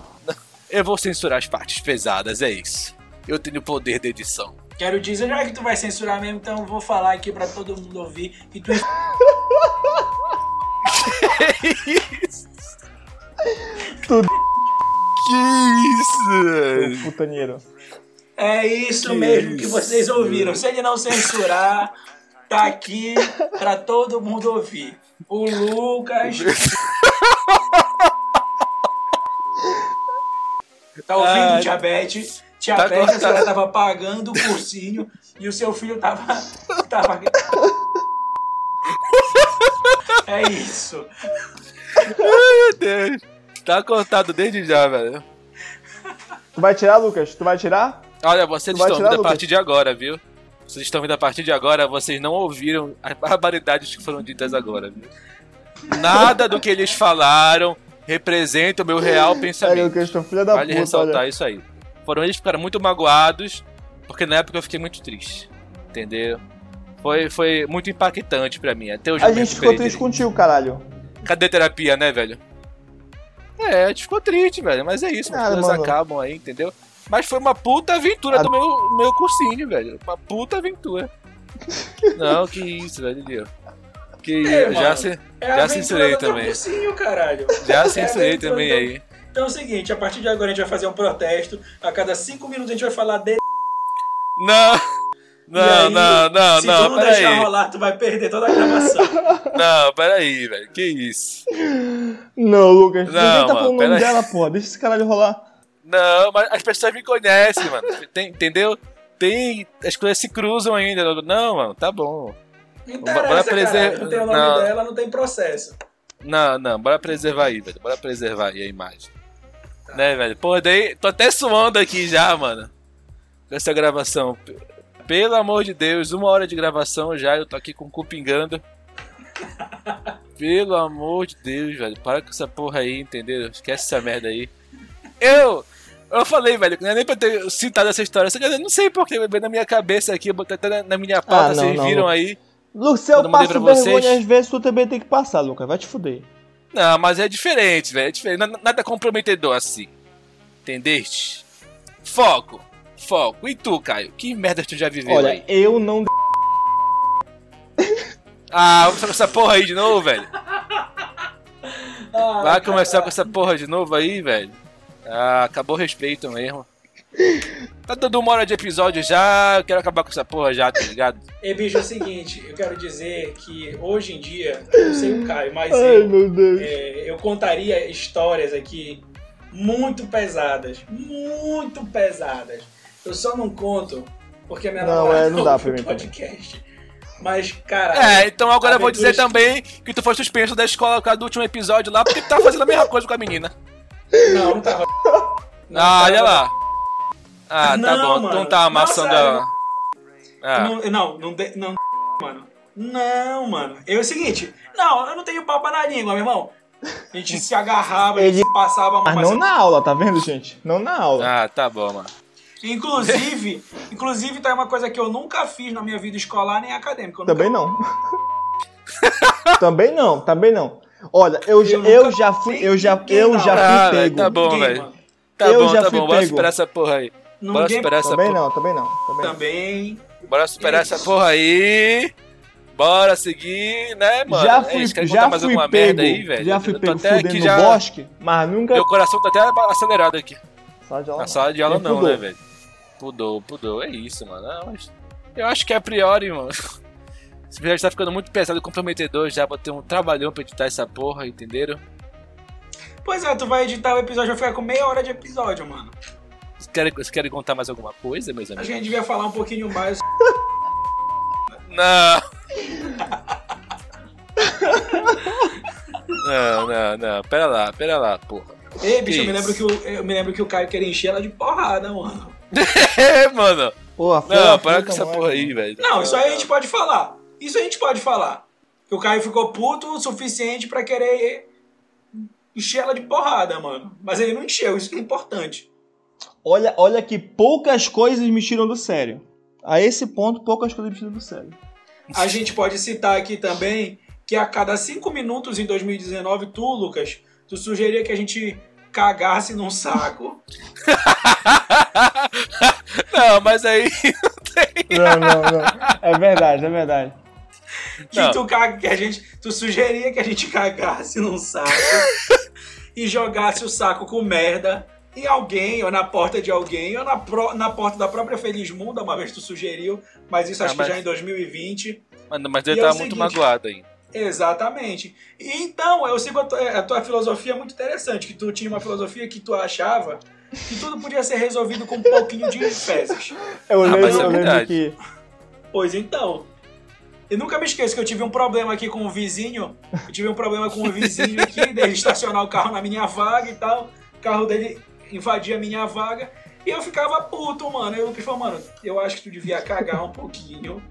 Eu vou censurar as partes pesadas, é isso. Eu tenho o poder de edição. Quero dizer, já que tu vai censurar mesmo, então eu vou falar aqui pra todo mundo ouvir que tu Que isso? Ô, Putaneiro. É isso Que mesmo que isso? vocês ouviram. Se ele não censurar, tá aqui pra todo mundo ouvir. O Lucas. tá ouvindo, Ah, Tia Beth? Tia tá Beth, a senhora tava pagando o cursinho e o seu filho tava. tava... É isso. Meu Deus. Tá cortado desde já, velho. Tu vai tirar, Lucas? Tu vai tirar? Olha, vocês Tu estão tirar, vindo a Lucas? partir de agora, viu? Vocês estão vindo a partir de agora, vocês não ouviram as barbaridades que foram ditas agora, viu? Nada do que eles falaram representa o meu real É, pensamento. Lucas, tu filha da Vale puta, ressaltar olha. isso aí. Foram eles que ficaram muito magoados, porque na época eu fiquei muito triste. Entendeu? Foi, foi muito impactante pra mim. Até hoje A gente ficou triste contigo, caralho. Cadê terapia, né, velho? É, a gente ficou triste, velho. Mas é isso, as coisas mano. acabam aí, entendeu? Mas foi uma puta aventura A- do meu, meu cursinho, velho. Uma puta aventura. Não, que isso, velho. Deus. Que É, já, mano. se, É Já censurei também. cursinho, caralho. já É censurei também do- aí. Então é o seguinte, a partir de agora a gente vai fazer um protesto. A cada cinco minutos a gente vai falar de. Não, não, aí, não, não, se não, tu não deixar peraí. rolar, tu vai perder toda a gravação. Não, peraí, velho. Que isso? Não, Lucas. Não, Ninguém tá mano, falando nome aí. dela, porra. Deixa esse caralho rolar. Não, mas as pessoas me conhecem, mano. Tem, entendeu? Tem. As coisas se cruzam ainda. Não, mano, tá bom. Bora interessa, preser- caralho. Não tem o nome não. dela, não tem processo. Não, não, bora preservar aí, velho. Bora preservar aí a imagem. Né, velho? Pô, daí. Tô até suando aqui já, mano. Com essa gravação. Pelo amor de Deus, uma hora de gravação já, eu tô aqui com o cu pingando. Pelo amor de Deus, velho. Para com essa porra aí, entendeu? Esquece essa merda aí. Eu. Eu falei, velho, não é nem pra ter citado essa história. Só que eu não sei porque na minha cabeça aqui, eu botei até na, na minha pauta, Ah, não, vocês não, viram não. aí. Lucas, se eu passo pra vocês- vergonha às vezes, tu também tem que passar, Lucas. Vai te fuder. Não, mas é diferente, velho. É diferente. Nada, nada comprometedor assim. Entendeste? Foco. Foco. E tu, Caio? Que merda tu já viveu Olha, aí? eu não. Ah, vamos com essa porra aí de novo, velho. Ah, Vai começar com essa porra de novo aí, velho. Ah, acabou o respeito mesmo. Tá dando uma hora de episódio já, eu quero acabar com essa porra já, tá ligado? E bicho, é o seguinte, eu quero dizer que hoje em dia, eu não sei o Caio, mas Ai, eu, meu Deus. é, eu contaria histórias aqui muito pesadas. Muito pesadas. Eu só não conto porque a minha Não, namorada é, não dá pra o mim também. podcast. Mas, cara. É, então agora eu vou dizer também que tu foi suspenso da escola por causa do último episódio lá, porque tu tava fazendo a mesma coisa com a menina. Não, não tava. Não ah, tava. olha lá. Ah, tá Não, bom, tu mano. não tá amassando Não, a. Ah. Não, não, não, de- não, mano. Não, mano. É o seguinte, não, eu não tenho papo na língua, meu irmão. A gente se agarrava, a gente Ele- se passava a mão Mas não na aula, tá vendo, gente? Não na aula. Ah, tá bom, mano. Inclusive, inclusive tá uma coisa que eu nunca fiz na minha vida escolar nem acadêmica. Eu Também nunca... não. também não, também não. Olha, eu, já- Eu eu já fui, eu já, eu não. já Ah, fui velho, pego. tá bom, Ninguém, velho. Tá Eu bom, já tá fui bom, bora superar essa porra aí. Bora Ninguém superar essa Também porra. não, também não, também não. também. Bora superar Isso. essa porra aí. Bora seguir, né, mano? já É fui, quer já fui alguma pego, merda aí, velho? já fui pego até fudendo aqui no já. bosque, mas nunca... Meu coração tá até acelerado aqui. Sala de aula Na não. sala de aula Nem não, pudor. né, velho? Pudou, pudou. É isso, mano. Mas eu acho que a priori, mano. Esse episódio tá ficando muito pesado e comprometedor já. Vou ter um trabalhão pra editar essa porra, entenderam? Pois é, tu vai editar o episódio, vai ficar com meia hora de episódio, mano. Vocês querem, vocês querem contar mais alguma coisa, meus que a amigos? gente devia falar um pouquinho mais. Não! Não, não, não. Pera lá, pera lá, porra. Ei, bicho, eu me, lembro que o, eu me lembro que o Caio queria encher ela de porrada, mano. É, mano. Porra, Não, para com essa mano. porra aí, velho. Não, isso aí a gente pode falar. Isso a gente pode falar. Que o Caio ficou puto o suficiente pra querer encher ela de porrada, mano. Mas ele não encheu, isso que é importante. Olha, olha que poucas coisas me tiram do sério. A esse ponto, poucas coisas me tiram do sério. A gente pode citar aqui também que a cada cinco minutos em 2019, tu, Lucas, tu sugeria que a gente cagasse num saco. Não, mas aí. Não, não, não. É verdade, é verdade. Que Não. tu, caga, que a gente, tu sugeria que a gente cagasse num saco e jogasse o saco com merda em alguém, ou na porta de alguém, ou na, pro- na porta da própria Feliz Mundo, uma vez tu sugeriu, mas isso Ah, acho mas- que já em 2020. Mano, mas E ele é o tava muito seguinte- magoado ainda. Exatamente. E então, eu sigo a tua, a tua filosofia muito interessante, que tu tinha uma filosofia que tu achava que tudo podia ser resolvido com um pouquinho de fezes. Eu Ah, lembro, mas é eu lembro verdade. que. Pois então. Eu nunca me esqueço que eu tive um problema aqui com o vizinho. Eu tive um problema com o vizinho aqui, dele estacionar o carro na minha vaga e tal. O carro dele invadia a minha vaga. E eu ficava puto, mano. Eu falei, mano, eu acho que tu devia cagar um pouquinho.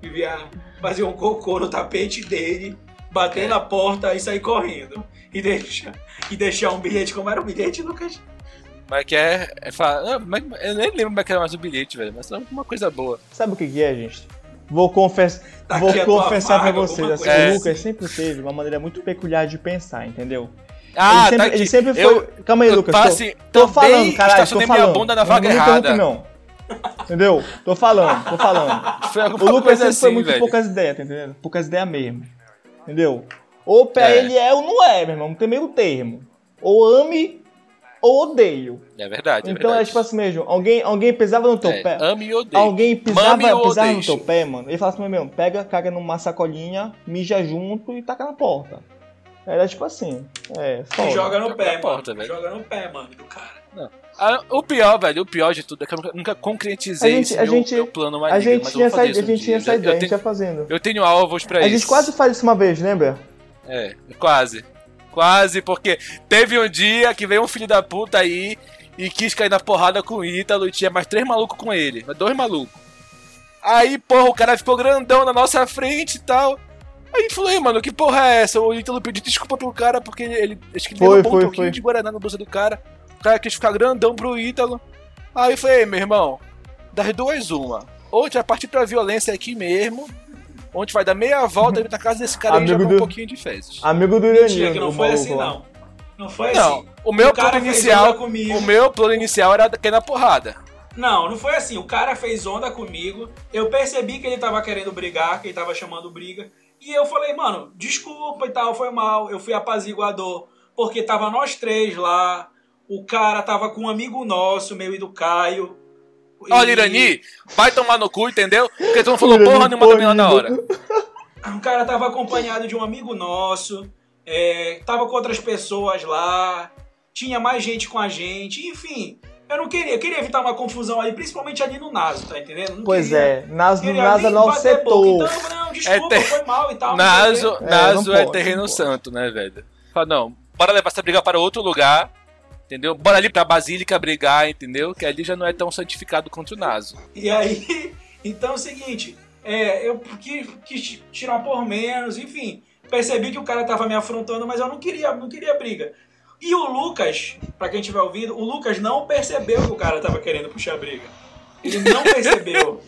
Devia fazer um cocô no tapete dele, bater na porta e sair correndo. E deixar, e deixar um bilhete. Como era o bilhete, Lucas? Mas que é. é não, eu nem lembro como é que era mais o bilhete, velho. Mas é uma coisa boa. Sabe o que que é, gente? Vou, confess... Tá Vou confessar pra vaga, vocês. Assim, coisa o assim. Lucas sempre teve uma maneira muito peculiar de pensar, entendeu? Ah, ele sempre, tá aqui. ele sempre foi. Eu, Calma aí, Lucas. falo tô- Tô falando, caralho, tô estacionei minha falando. bunda na Não vaga me errada. não. Entendeu? Tô falando, tô falando. O Lucas sempre foi assim, muito velho. poucas ideias, tá entendendo? Poucas ideias mesmo. Entendeu? Ou pra É. ele é ou não é, meu irmão. Não tem meio termo. Ou ame ou odeio. É verdade, é então é verdade. tipo assim mesmo. Alguém, alguém pisava no teu É, pé. ame e odeio. Alguém pisava, Mame pisava no teu pé, mano. Ele falava assim, meu, pega, caga numa sacolinha, mija junto e taca na porta. Era tipo assim. É, E joga no Joga pé, porta, mano. velho. Joga no pé, mano, do cara. Ah, o pior, velho, o pior de tudo é que eu nunca, nunca concretizei A gente- esse a meu, gente- meu plano A maligno, gente mas eu tinha essa, a gente tinha essa Eu ideia, a gente ia fazendo. Eu tenho alvos pra A isso. gente quase faz isso uma vez, lembra? É, quase. Quase, porque teve um dia que veio um filho da puta aí e quis cair na porrada com o Ítalo e tinha mais três malucos com ele. mais Dois malucos. Aí, porra, o cara ficou grandão na nossa frente e tal. Aí ele falou, ei, mano, que porra é essa? O Ítalo pediu desculpa pro cara porque ele. ele- acho que ele Foi, derrubou foi, um pouquinho foi. de Guaraná na bolsa do cara. O cara quis ficar grandão pro Ítalo. Aí eu falei, ei, meu irmão, das duas, uma. Ou a gente vai partir pra violência aqui mesmo. Ou a gente vai dar meia volta na casa desse cara e Amigo jogar do- um pouquinho de fezes. Amigo do que não foi assim, lá. não. Não foi Não, assim. o meu O plano inicial, o meu plano inicial era cair na porrada. Não, não foi assim. O cara fez onda comigo. Eu percebi que ele tava querendo brigar, que ele tava chamando briga. E eu falei, mano, desculpa e tal, foi mal. Eu fui apaziguador. Porque tava nós três lá. O cara tava com um amigo nosso, meu e do Caio. Olha, E- Irani, vai tomar no cu, entendeu? Porque tu não falou porra nenhuma da minha na hora. O cara tava acompanhado de um amigo nosso, é, tava com outras pessoas lá, tinha mais gente com a gente, enfim. Eu não queria, eu queria evitar uma confusão ali, principalmente ali no Naso, tá entendendo? Não Pois queria- é, Nas, queria Nasa nem Novo bater boca. setor. Então, não, desculpa, É ter- foi mal e tal. não Naso. É, Naso não é terreno não santo, né, velho? Fala, não, bora levar essa briga para outro lugar, entendeu? Bora ali pra Basílica brigar, entendeu? Que ali já não é tão santificado contra o Naso. E aí, então é o seguinte, é, eu quis, quis tirar por menos, enfim. Percebi que o cara tava me afrontando, mas eu não queria, não queria briga. E o Lucas, pra quem estiver ouvindo, o Lucas não percebeu que o cara tava querendo puxar briga. Ele não percebeu.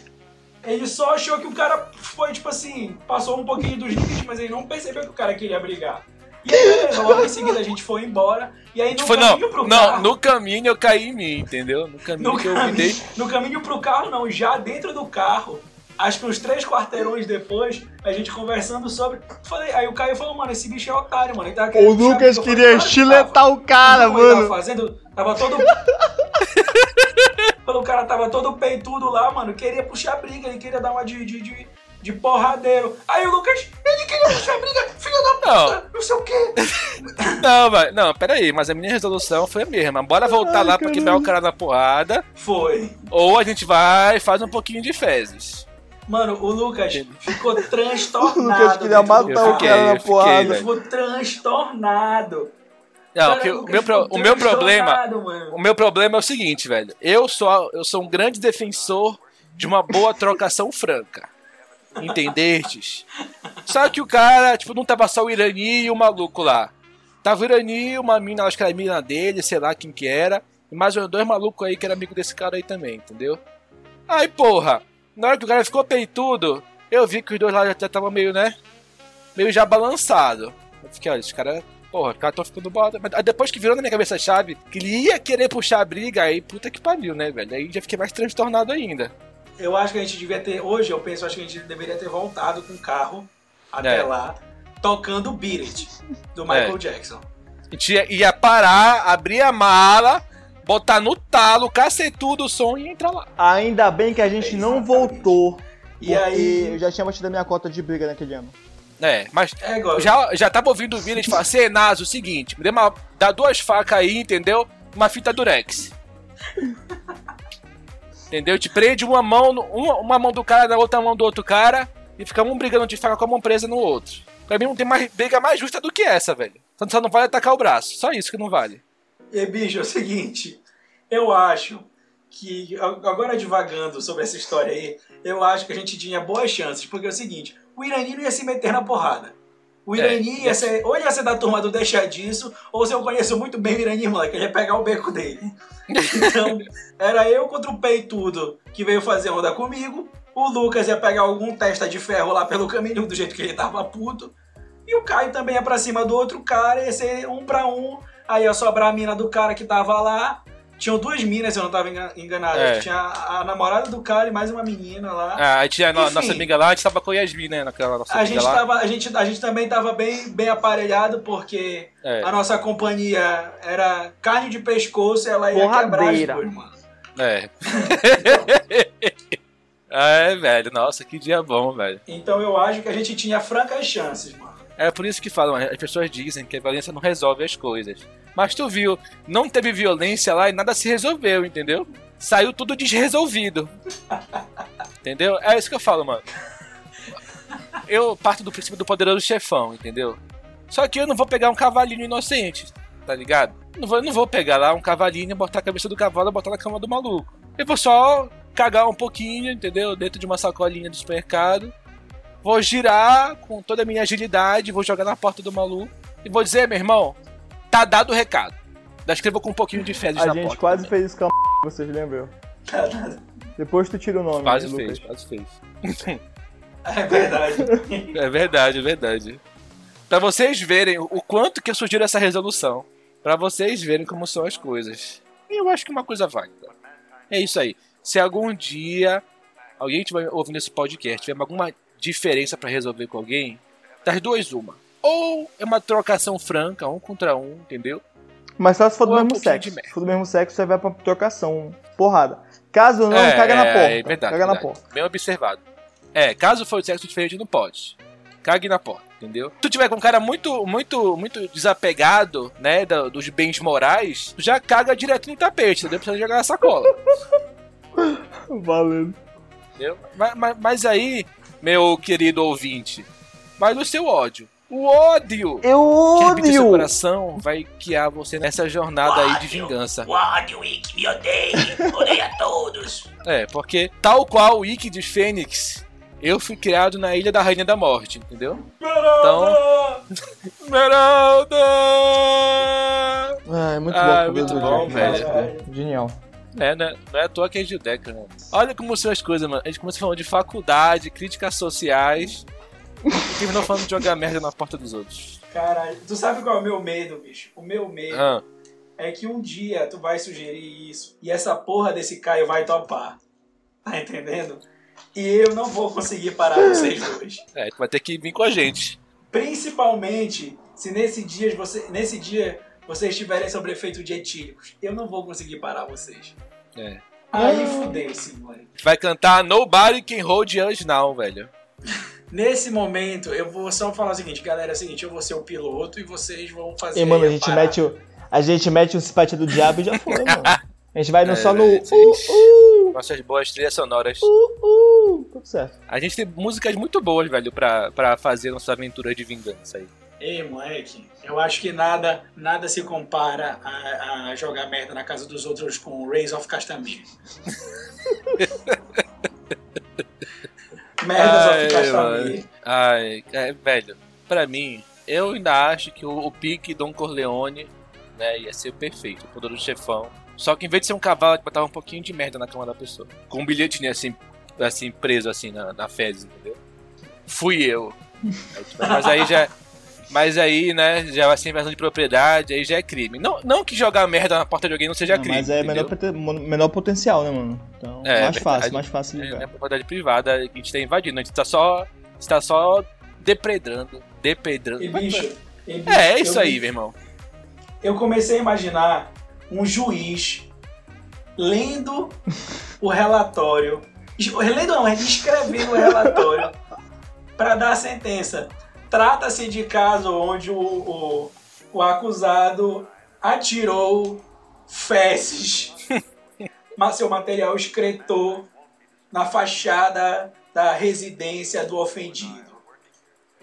Ele só achou que o cara foi, tipo assim, passou um pouquinho dos limites, mas ele não percebeu que o cara queria brigar. E aí, logo em seguida a gente foi embora. E aí no Foi, não, caminho pro não, carro... no caminho eu caí em mim, entendeu? No caminho No que eu me caminho, dei. no caminho pro carro, não, já dentro do carro, acho que uns três quarteirões depois, a gente conversando sobre. Falei, aí o Caio falou, mano, esse bicho é otário, mano. Ele tava O Lucas queria falei, "Claro que estiletar o tava." cara, Então, ele Tava mano. fazendo. Tava todo. o cara tava todo peitudo lá, mano. Queria puxar briga, ele queria dar uma de, de, de, de porradeiro. Aí o Lucas, ele queria puxar a briga, filho da Não. puta, não sei o quê. Não, vai- não, peraí, mas a minha resolução foi a mesma. Bora voltar lá pra quebrar o cara na porrada, Foi. ou a gente vai e faz um pouquinho de fezes. Mano, o Lucas ficou O transtornado. Lucas queria matar o cara na porrada. Ele ficou transtornado. Não, Cara, o meu, o meu problema. mano. O meu problema é o seguinte, velho. Eu sou, eu sou um grande defensor de uma boa trocação franca. Entendestes? Só que o cara, tipo, não tava só o Irani e o maluco lá. Tava o Irani, uma mina, acho que era a mina dele, sei lá quem que era. E mais uns dois malucos aí que era amigo desse cara aí também, entendeu? Aí, porra, na hora que o cara ficou peitudo, eu vi que os dois lá já estavam meio, né? Meio já balançado. Eu fiquei, olha, os caras Porra, os caras tão ficando bota. Mas aí depois que virou na minha cabeça a chave que ele ia querer puxar a briga, aí puta que pariu, né, velho? Aí já fiquei mais transtornado ainda. Eu acho que a gente devia ter. Hoje eu penso, acho que a gente deveria ter voltado com o carro até É. lá, tocando Beat It, do Michael É. Jackson. A gente ia, ia parar, abrir a mala, botar no talo, cacetudo o som e entrar lá. Ainda bem que a gente não voltou. E aí. eu já tinha batido a minha cota de briga naquele ano. É, mas É igual. já, já tava ouvindo o vídeo e falar, Senazo, o seguinte, me dê uma, dá duas facas aí, entendeu? Uma fita durex. entendeu? Te prende uma mão, uma, uma mão do cara na outra mão do outro cara e fica um brigando de faca com a mão presa no outro. Pra mim não tem mais briga mais justa do que essa, velho. Só- não vale atacar o braço. Só isso que não vale. E, bicho, é o seguinte, eu acho que, agora divagando sobre essa história aí, eu acho que a gente tinha boas chances, porque é o seguinte, o Irani não ia se meter na porrada. O É. Irani ia ser, ou ia ser da turma do deixar disso, ou se eu conheço muito bem o Irani, moleque, ele ia pegar o beco dele. Então, era eu contra o peitudo que veio fazer onda comigo, o Lucas ia pegar algum testa de ferro lá pelo caminho, do jeito que ele tava puto, e o Caio também ia pra cima do outro cara, ia ser um pra um, Aí ia sobrar a mina do cara que tava lá. Tinham duas minas, se eu não tava engan- enganado. É. Tinha a, a namorada do cara e mais uma menina lá. Ah, aí tinha a Enfim. nossa amiga lá, a gente tava com a Yasmin, né? Naquela nossa a, gente lá. tava, a, gente, a gente também tava bem, bem aparelhado, porque É, a nossa companhia era carne de pescoço e ela ia quebrar as Porradeira. duas, mano. é. é, velho, nossa, que dia bom, velho. Então eu acho que a gente tinha francas chances, mano. É por isso que falam, as pessoas dizem que a violência não resolve as coisas. Mas tu viu, não teve violência lá e nada se resolveu, entendeu? Saiu tudo desresolvido. entendeu? É isso que eu falo, mano. Eu parto do princípio do poderoso chefão, entendeu? Só que eu não vou pegar um cavalinho inocente, tá ligado? Não vou, não vou pegar lá um cavalinho, botar a cabeça do cavalo e botar na cama do maluco. Eu vou só cagar um pouquinho, entendeu? Dentro de uma sacolinha do supermercado. Vou girar com toda a minha agilidade, vou jogar na porta do maluco e vou dizer, meu irmão, tá dado o recado. Da escreva com um pouquinho de fezes A na gente porta. quase também. fez isso com a vocês lembram? Depois tu tira o nome. Quase né, fez, Lucas? quase fez. É verdade. É verdade, é verdade. Pra vocês verem o quanto que sugiro essa resolução. Pra vocês verem como são as coisas. E eu acho que uma coisa válida. É isso aí. Se algum dia alguém estiver ouvindo esse podcast tiver alguma diferença pra resolver com alguém, das duas, uma. Ou é uma trocação franca, um contra um, entendeu? Mas só se for do Ou é um mesmo sexo. Se for do mesmo sexo, você vai pra trocação. Porrada. Caso não, é, caga na porta. É verdade. caga na verdade. porta. Bem observado. É, caso for de sexo diferente, não pode. Cague na porta, entendeu? Se tu tiver com um cara muito, muito, muito desapegado, né, dos bens morais, tu já caga direto no tapete, entendeu? Precisa jogar na sacola, Valendo. entendeu? Mas, mas, mas aí, meu querido ouvinte, vai no seu ódio. O ódio Eu que habita em seu coração vai guiar você nessa jornada aí de vingança. O ódio, Wick, me odeia. Odeia a todos. É, porque tal qual o Ikki de Fênix, eu fui criado na Ilha da Rainha da Morte, entendeu? Então- Esmeralda! Ah, é muito Ah, bom. muito bom, velho. Jack. Genial. É, né? Não é à toa que é Judeca, né? Olha como são as coisas, mano. A gente começa falando de faculdade, críticas sociais. E terminou falando de jogar merda na porta dos outros. Caralho, tu sabe qual é o meu medo, bicho? O meu medo Ah, é que um dia tu vai sugerir isso e essa porra desse Caio vai topar. Tá entendendo? E eu não vou conseguir parar vocês dois. é, tu vai ter que vir com a gente. Principalmente se nesse dia, você, nesse dia vocês estiverem sob efeito de etílicos. Eu não vou conseguir parar vocês. É. Aí fudeu-se, moleque. Vai cantar Nobody Can Hold Us Now, velho. Nesse momento, eu vou só falar o seguinte, galera, é o seguinte, eu vou ser o piloto e vocês vão fazer. E, mano, a aí gente parada. mete o. A gente mete o simpatia do diabo e já foi, mano. A gente vai no, É, só no. velho, Uh, uh, Nossas boas trilhas sonoras. uh, uh. Tudo certo. A gente tem músicas muito boas, velho, pra, pra fazer nossa aventura de vingança aí. Ei, moleque, eu acho que nada, nada se compara a, a jogar merda na casa dos outros com Rays of Castamere. Merdas Ai, of Castamere. Ai, é, velho, pra mim, eu ainda acho que o, o pique Don Corleone, né, ia ser perfeito, o poderoso chefão. Só que em vez de ser um cavalo, ele botava um pouquinho de merda na cama da pessoa. Com um bilhetinho assim, assim preso assim na, na fezes, entendeu? Fui eu. Mas aí já. Mas aí, né, já vai ser invasão de propriedade, aí já é crime. Não, não que jogar merda na porta de alguém não seja Não, crime. mas é menor, menor potencial, né, mano? Então, É, mais verdade. fácil, mais fácil de É, ligar. é propriedade privada, a gente tá invadindo, a gente tá só. A gente tá só depredando. Depredando. E bicho, e, bicho, É, é isso eu- aí, meu irmão. Eu comecei a imaginar um juiz lendo o relatório. Lendo não, é escrevendo o relatório para dar a sentença. Trata-se de caso onde o, o, o acusado atirou fezes, mas seu material excretou na fachada da residência do ofendido.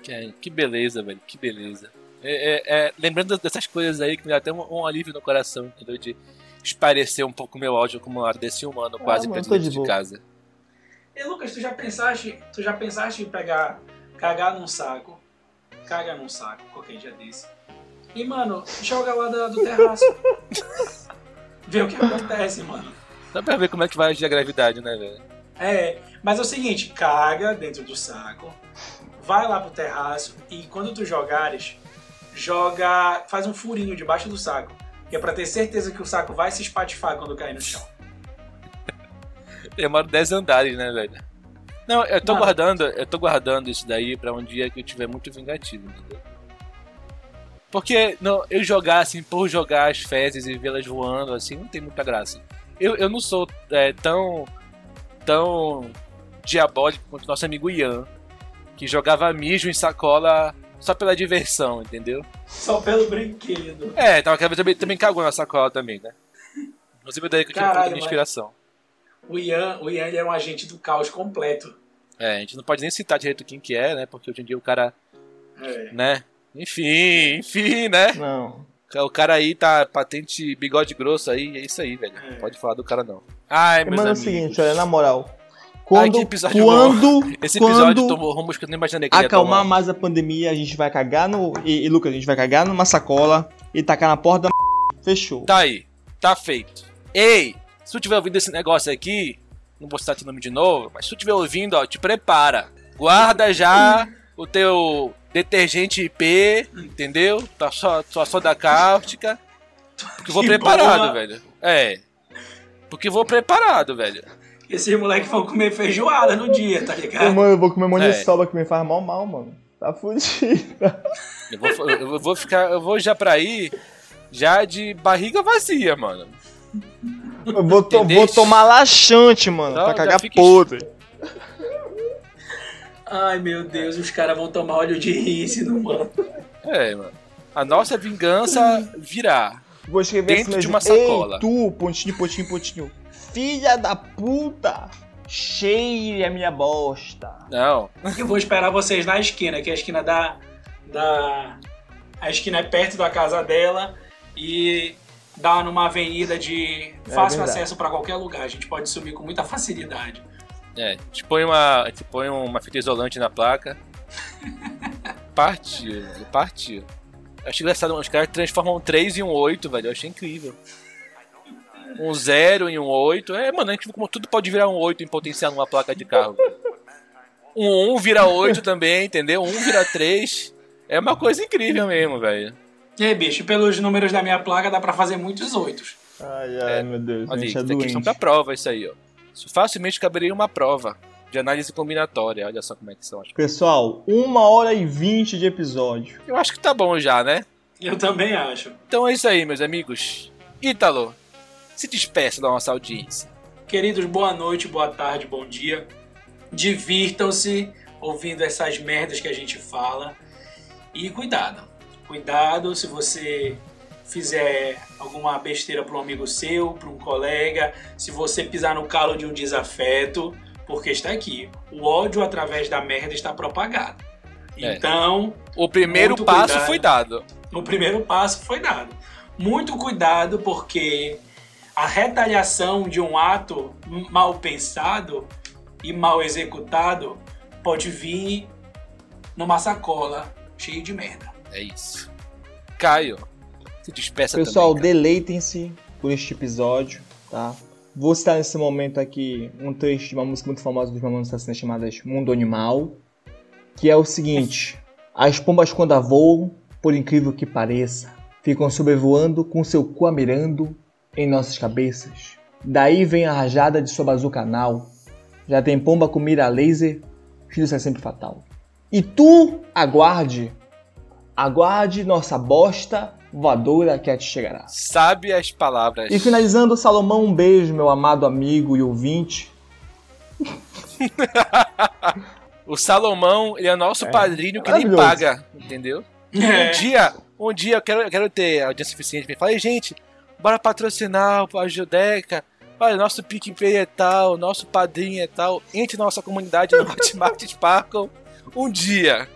Que, que beleza, velho, que beleza. É, é- é, lembrando dessas coisas aí que me dá até um, um alívio no coração, entendeu? De esparecer um pouco meu áudio como ar desse humano, quase Ah, mano, dentro de de casa. E Lucas, tu já pensaste, tu já pensaste em pegar, cagar num saco, caga num saco, qualquer dia desse, e mano, joga lá da- do terraço. Vê o que acontece, mano. Dá pra ver como é que vai agir a gravidade, né, velho? É, mas é o seguinte, caga dentro do saco, vai lá pro terraço e quando tu jogares, joga, faz um furinho debaixo do saco, que é pra ter certeza que o saco vai se espatifar quando cair no chão. Demora 10 andares, né, velho? Não, eu tô Mano. guardando, eu tô guardando isso daí pra um dia que eu tiver muito vingativo, entendeu? Porque não, eu jogar assim, por jogar as fezes e vê-las voando, assim, não tem muita graça. Eu, eu não sou é, tão. tão diabólico quanto nosso amigo Ian, que jogava mijo em sacola só pela diversão, entendeu? Só pelo brinquedo. É, tava também, também cagou na sacola também, né? Inclusive daí que eu tive um Caralho, pouco de mas- inspiração. O Ian, o Ian ele é um agente do caos completo. É, a gente não pode nem citar direito quem que é, né? Porque hoje em dia o cara, É. né? Enfim, enfim, né? Não. O cara aí tá patente bigode grosso aí, é isso aí, velho. É. Não pode falar do cara não. Ai, meus Mano, é o seguinte, olha, na moral. Quando, que episódio quando, Esse episódio quando tomou rumos que eu nem imaginei que acalmar tomar. mais a pandemia, a gente vai cagar no. E, e, Lucas, a gente vai cagar numa sacola e tacar na porta da. Fechou. Tá aí, tá feito. Ei, se tu tiver ouvindo esse negócio aqui, não vou citar teu nome de novo, mas se tu tiver ouvindo, ó, te prepara. Guarda já o teu detergente IP, entendeu? Tua, só, tua soda cáustica. Porque eu vou Que preparado, boa. velho. É. Porque eu vou preparado, velho. Esses moleques vão comer feijoada no dia, tá ligado? mano, eu vou comer É. maniçoba que me faz mal mal, mano. Tá fudido. Eu vou, eu vou ficar, eu vou já pra aí, já de barriga vazia, mano. Eu vou, to- vou tomar laxante, mano. Não, pra já cagar fica- podre. Ai, meu Deus, os caras vão tomar óleo de rícido, mano. É, mano. A nossa vingança virá. Vou escrever Dentro assim de uma sacola. Ei, tu, pontinho, pontinho, pontinho. Filha da puta. Cheire a minha bosta. Não. Eu vou esperar vocês na esquina, que é a esquina da. da. A esquina é perto da casa dela e dá numa avenida de fácil verdade. acesso pra qualquer lugar. A gente pode subir com muita facilidade. É, a gente põe uma, gente põe uma fita isolante na placa. Partiu, velho, partiu. Achei engraçado, os caras transformam um 3 em um 8, velho. Eu achei incrível. Um 0 em um 8. É, mano, a gente como tudo pode virar um 8 em potencial numa placa de carro. Um 1 vira 8 também, entendeu? Um vira 3. É uma coisa incrível mesmo, velho. E aí, bicho, pelos números da minha placa dá pra fazer muitos oitos. Ai, ai, meu Deus. Olha gente é isso é questão doente. pra prova isso aí, ó. Isso facilmente caberia uma prova de análise combinatória. Olha só como é que são as Pessoal, uma hora e vinte de episódio. Eu acho que tá bom já, né? Eu também acho. Então é isso aí, meus amigos. Ítalo, se despeça da nossa audiência. Queridos, boa noite, boa tarde, bom dia. Divirtam-se, ouvindo essas merdas que a gente fala. E cuidado. Cuidado se você fizer alguma besteira para um amigo seu, para um colega, se você pisar no calo de um desafeto, porque está aqui. O ódio através da merda está propagado. É. Então, O primeiro passo cuidado. foi dado. o primeiro passo foi dado. Muito cuidado, porque a retaliação de um ato mal pensado e mal executado pode vir numa sacola cheia de merda. É isso. Caio, se despeça Pessoal, deleitem-se por este episódio, tá? Vou citar nesse momento aqui um trecho de uma música muito famosa dos Mamonas Assassinas chamada Mundo Animal, que é o seguinte: As pombas quando voam, por incrível que pareça, ficam sobrevoando com seu cu mirando em nossas cabeças. Daí vem a rajada de sua bazuca anal. Já tem pomba com mira laser, filho é sempre fatal. E tu aguarde, aguarde nossa bosta voadora que a te chegará. Sabe as palavras. E finalizando, Salomão, um beijo, meu amado amigo e ouvinte. O Salomão, ele é nosso É. padrinho que nem paga, entendeu? É. Um dia, um dia eu quero, eu quero ter audiência suficiente pra falar, "Ei, gente, bora patrocinar a Judeca. Olha, nosso PicPay é tal, nosso padrinho é tal. Entre na nossa comunidade no Hotmart Sparkle. Um dia.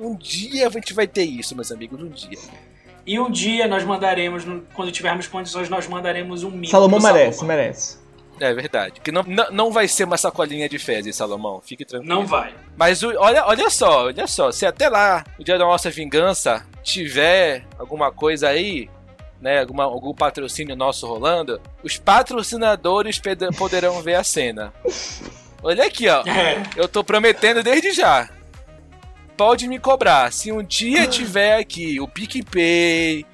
Um dia a gente vai ter isso, meus amigos, um dia. E um dia nós mandaremos, quando tivermos condições, nós mandaremos um mimo. Salomão merece, Salomão. merece. É verdade. Que não, não, não vai ser uma sacolinha de fezes, Salomão. Fique tranquilo. Não vai. Mas o- olha, olha só, olha só. Se até lá, o dia da nossa vingança, tiver alguma coisa aí, né? Alguma, algum patrocínio nosso rolando, os patrocinadores poderão ver a cena. Olha aqui, ó. É. Eu tô prometendo desde já. Pode me cobrar. Se um dia tiver aqui o PicPay,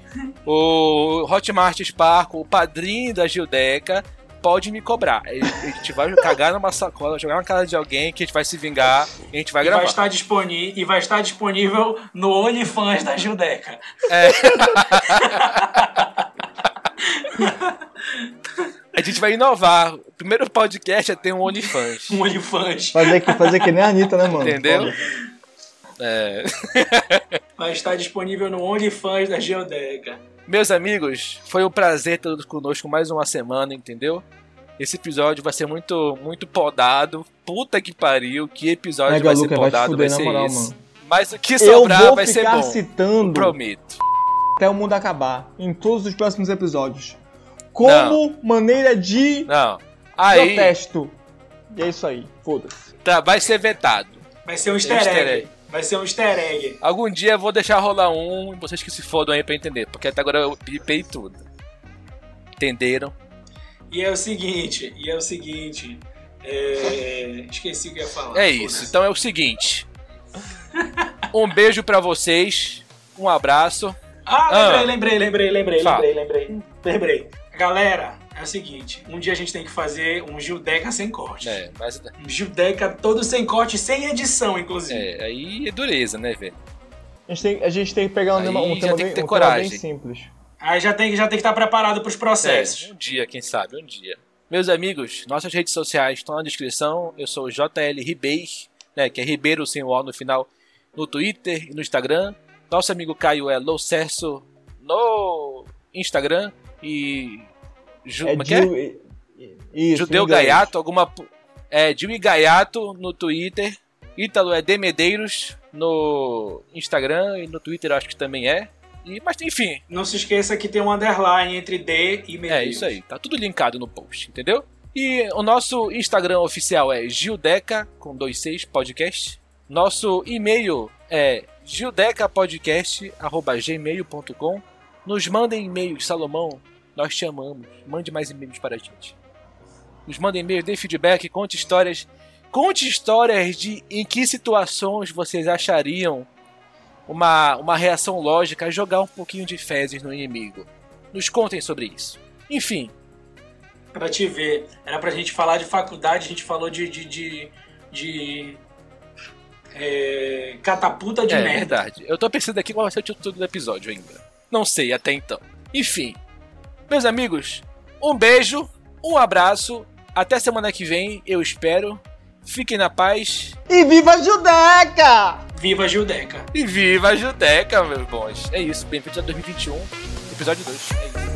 o Hotmart Sparkle, o padrinho da Gildeca, pode me cobrar. A gente vai cagar numa sacola, jogar na cara de alguém que a gente vai se vingar e a gente vai E gravar. vai, estar disponível, e vai estar disponível no OnlyFans da Gildeca. A gente vai inovar. O primeiro podcast é ter um OnlyFans. Um OnlyFans. Fazer que, fazer que nem a Anitta, né, mano? Entendeu? Foda. É. Vai estar disponível no OnlyFans da Gildeca. Meus amigos, foi um prazer ter todos conosco mais uma semana, entendeu? Esse episódio vai ser muito, muito podado. Puta que pariu, que episódio Mega vai ser Luca, vai te podado, fuder, vai na ser moral, esse. mano. Mas o que Eu sobrar vou vai ser ficar bom. citando Prometo. até o mundo acabar em todos os próximos episódios. Como maneira de Não. Aí protesto. E é isso aí. Foda-se. tá, vai ser vetado. Vai ser um easter egg. Vai ser um easter egg. Algum dia eu vou deixar rolar um e vocês que se fodam aí pra entender. Porque até agora eu pipei tudo. Entenderam? E é o seguinte, e é o seguinte. é, Esqueci o que ia falar. É isso. Então é o seguinte. Um beijo pra vocês. Um abraço. Ah, Ah. lembrei, lembrei, lembrei, lembrei, Fala. lembrei, lembrei. Lembrei. Galera, é o seguinte. Um dia a gente tem que fazer um Gildeca sem corte. É, mas Um Gildeca todo sem corte, sem edição, inclusive. é, aí é dureza, né, velho? A gente tem, a gente tem que pegar um, Aí tema, um tema, tem bem, que ter um tema bem coragem. simples. Aí já tem, já tem que estar preparado para os processos. É, um dia, quem sabe, um dia. Meus amigos, nossas redes sociais estão na descrição. Eu sou o JL Ribeiro, né, que é Ribeiro sem o O no final, no Twitter e no Instagram. Nosso amigo Caio é Loucerso no Instagram e... Ju, É é é? Isso, Judeu. Gaiato, alguma. É, e Gaiato no Twitter. Ítalo é Demedeiros no Instagram e no Twitter acho que também é. E, mas enfim, Não se esqueça que tem um underline entre D e Medeiros. é isso aí. Tá tudo linkado no post, entendeu? E o nosso Instagram oficial é Gildeca, com dois seis podcast. Nosso e-mail é gildecapodcast.gmail.com Nos mandem e-mails, Salomão, nós te amamos. Mande mais e-mails para a gente. Nos mandem e-mails, dê feedback, conte histórias. Conte histórias de em que situações vocês achariam uma, uma reação lógica a jogar um pouquinho de fezes no inimigo. Nos contem sobre isso. Enfim, Pra te ver. Era pra gente falar de faculdade, a gente falou de. de, de, de, é, catapulta de é merda. verdade. Eu tô pensando aqui qual vai ser o título do episódio ainda. Não sei até então. Enfim, meus amigos, um beijo, um abraço. Até semana que vem, eu espero. Fiquem na paz. E viva a Judeca! Viva a Judeca! E viva a Judeca, meus bons. É isso. Bem-vindos a 2021, episódio 2. É isso.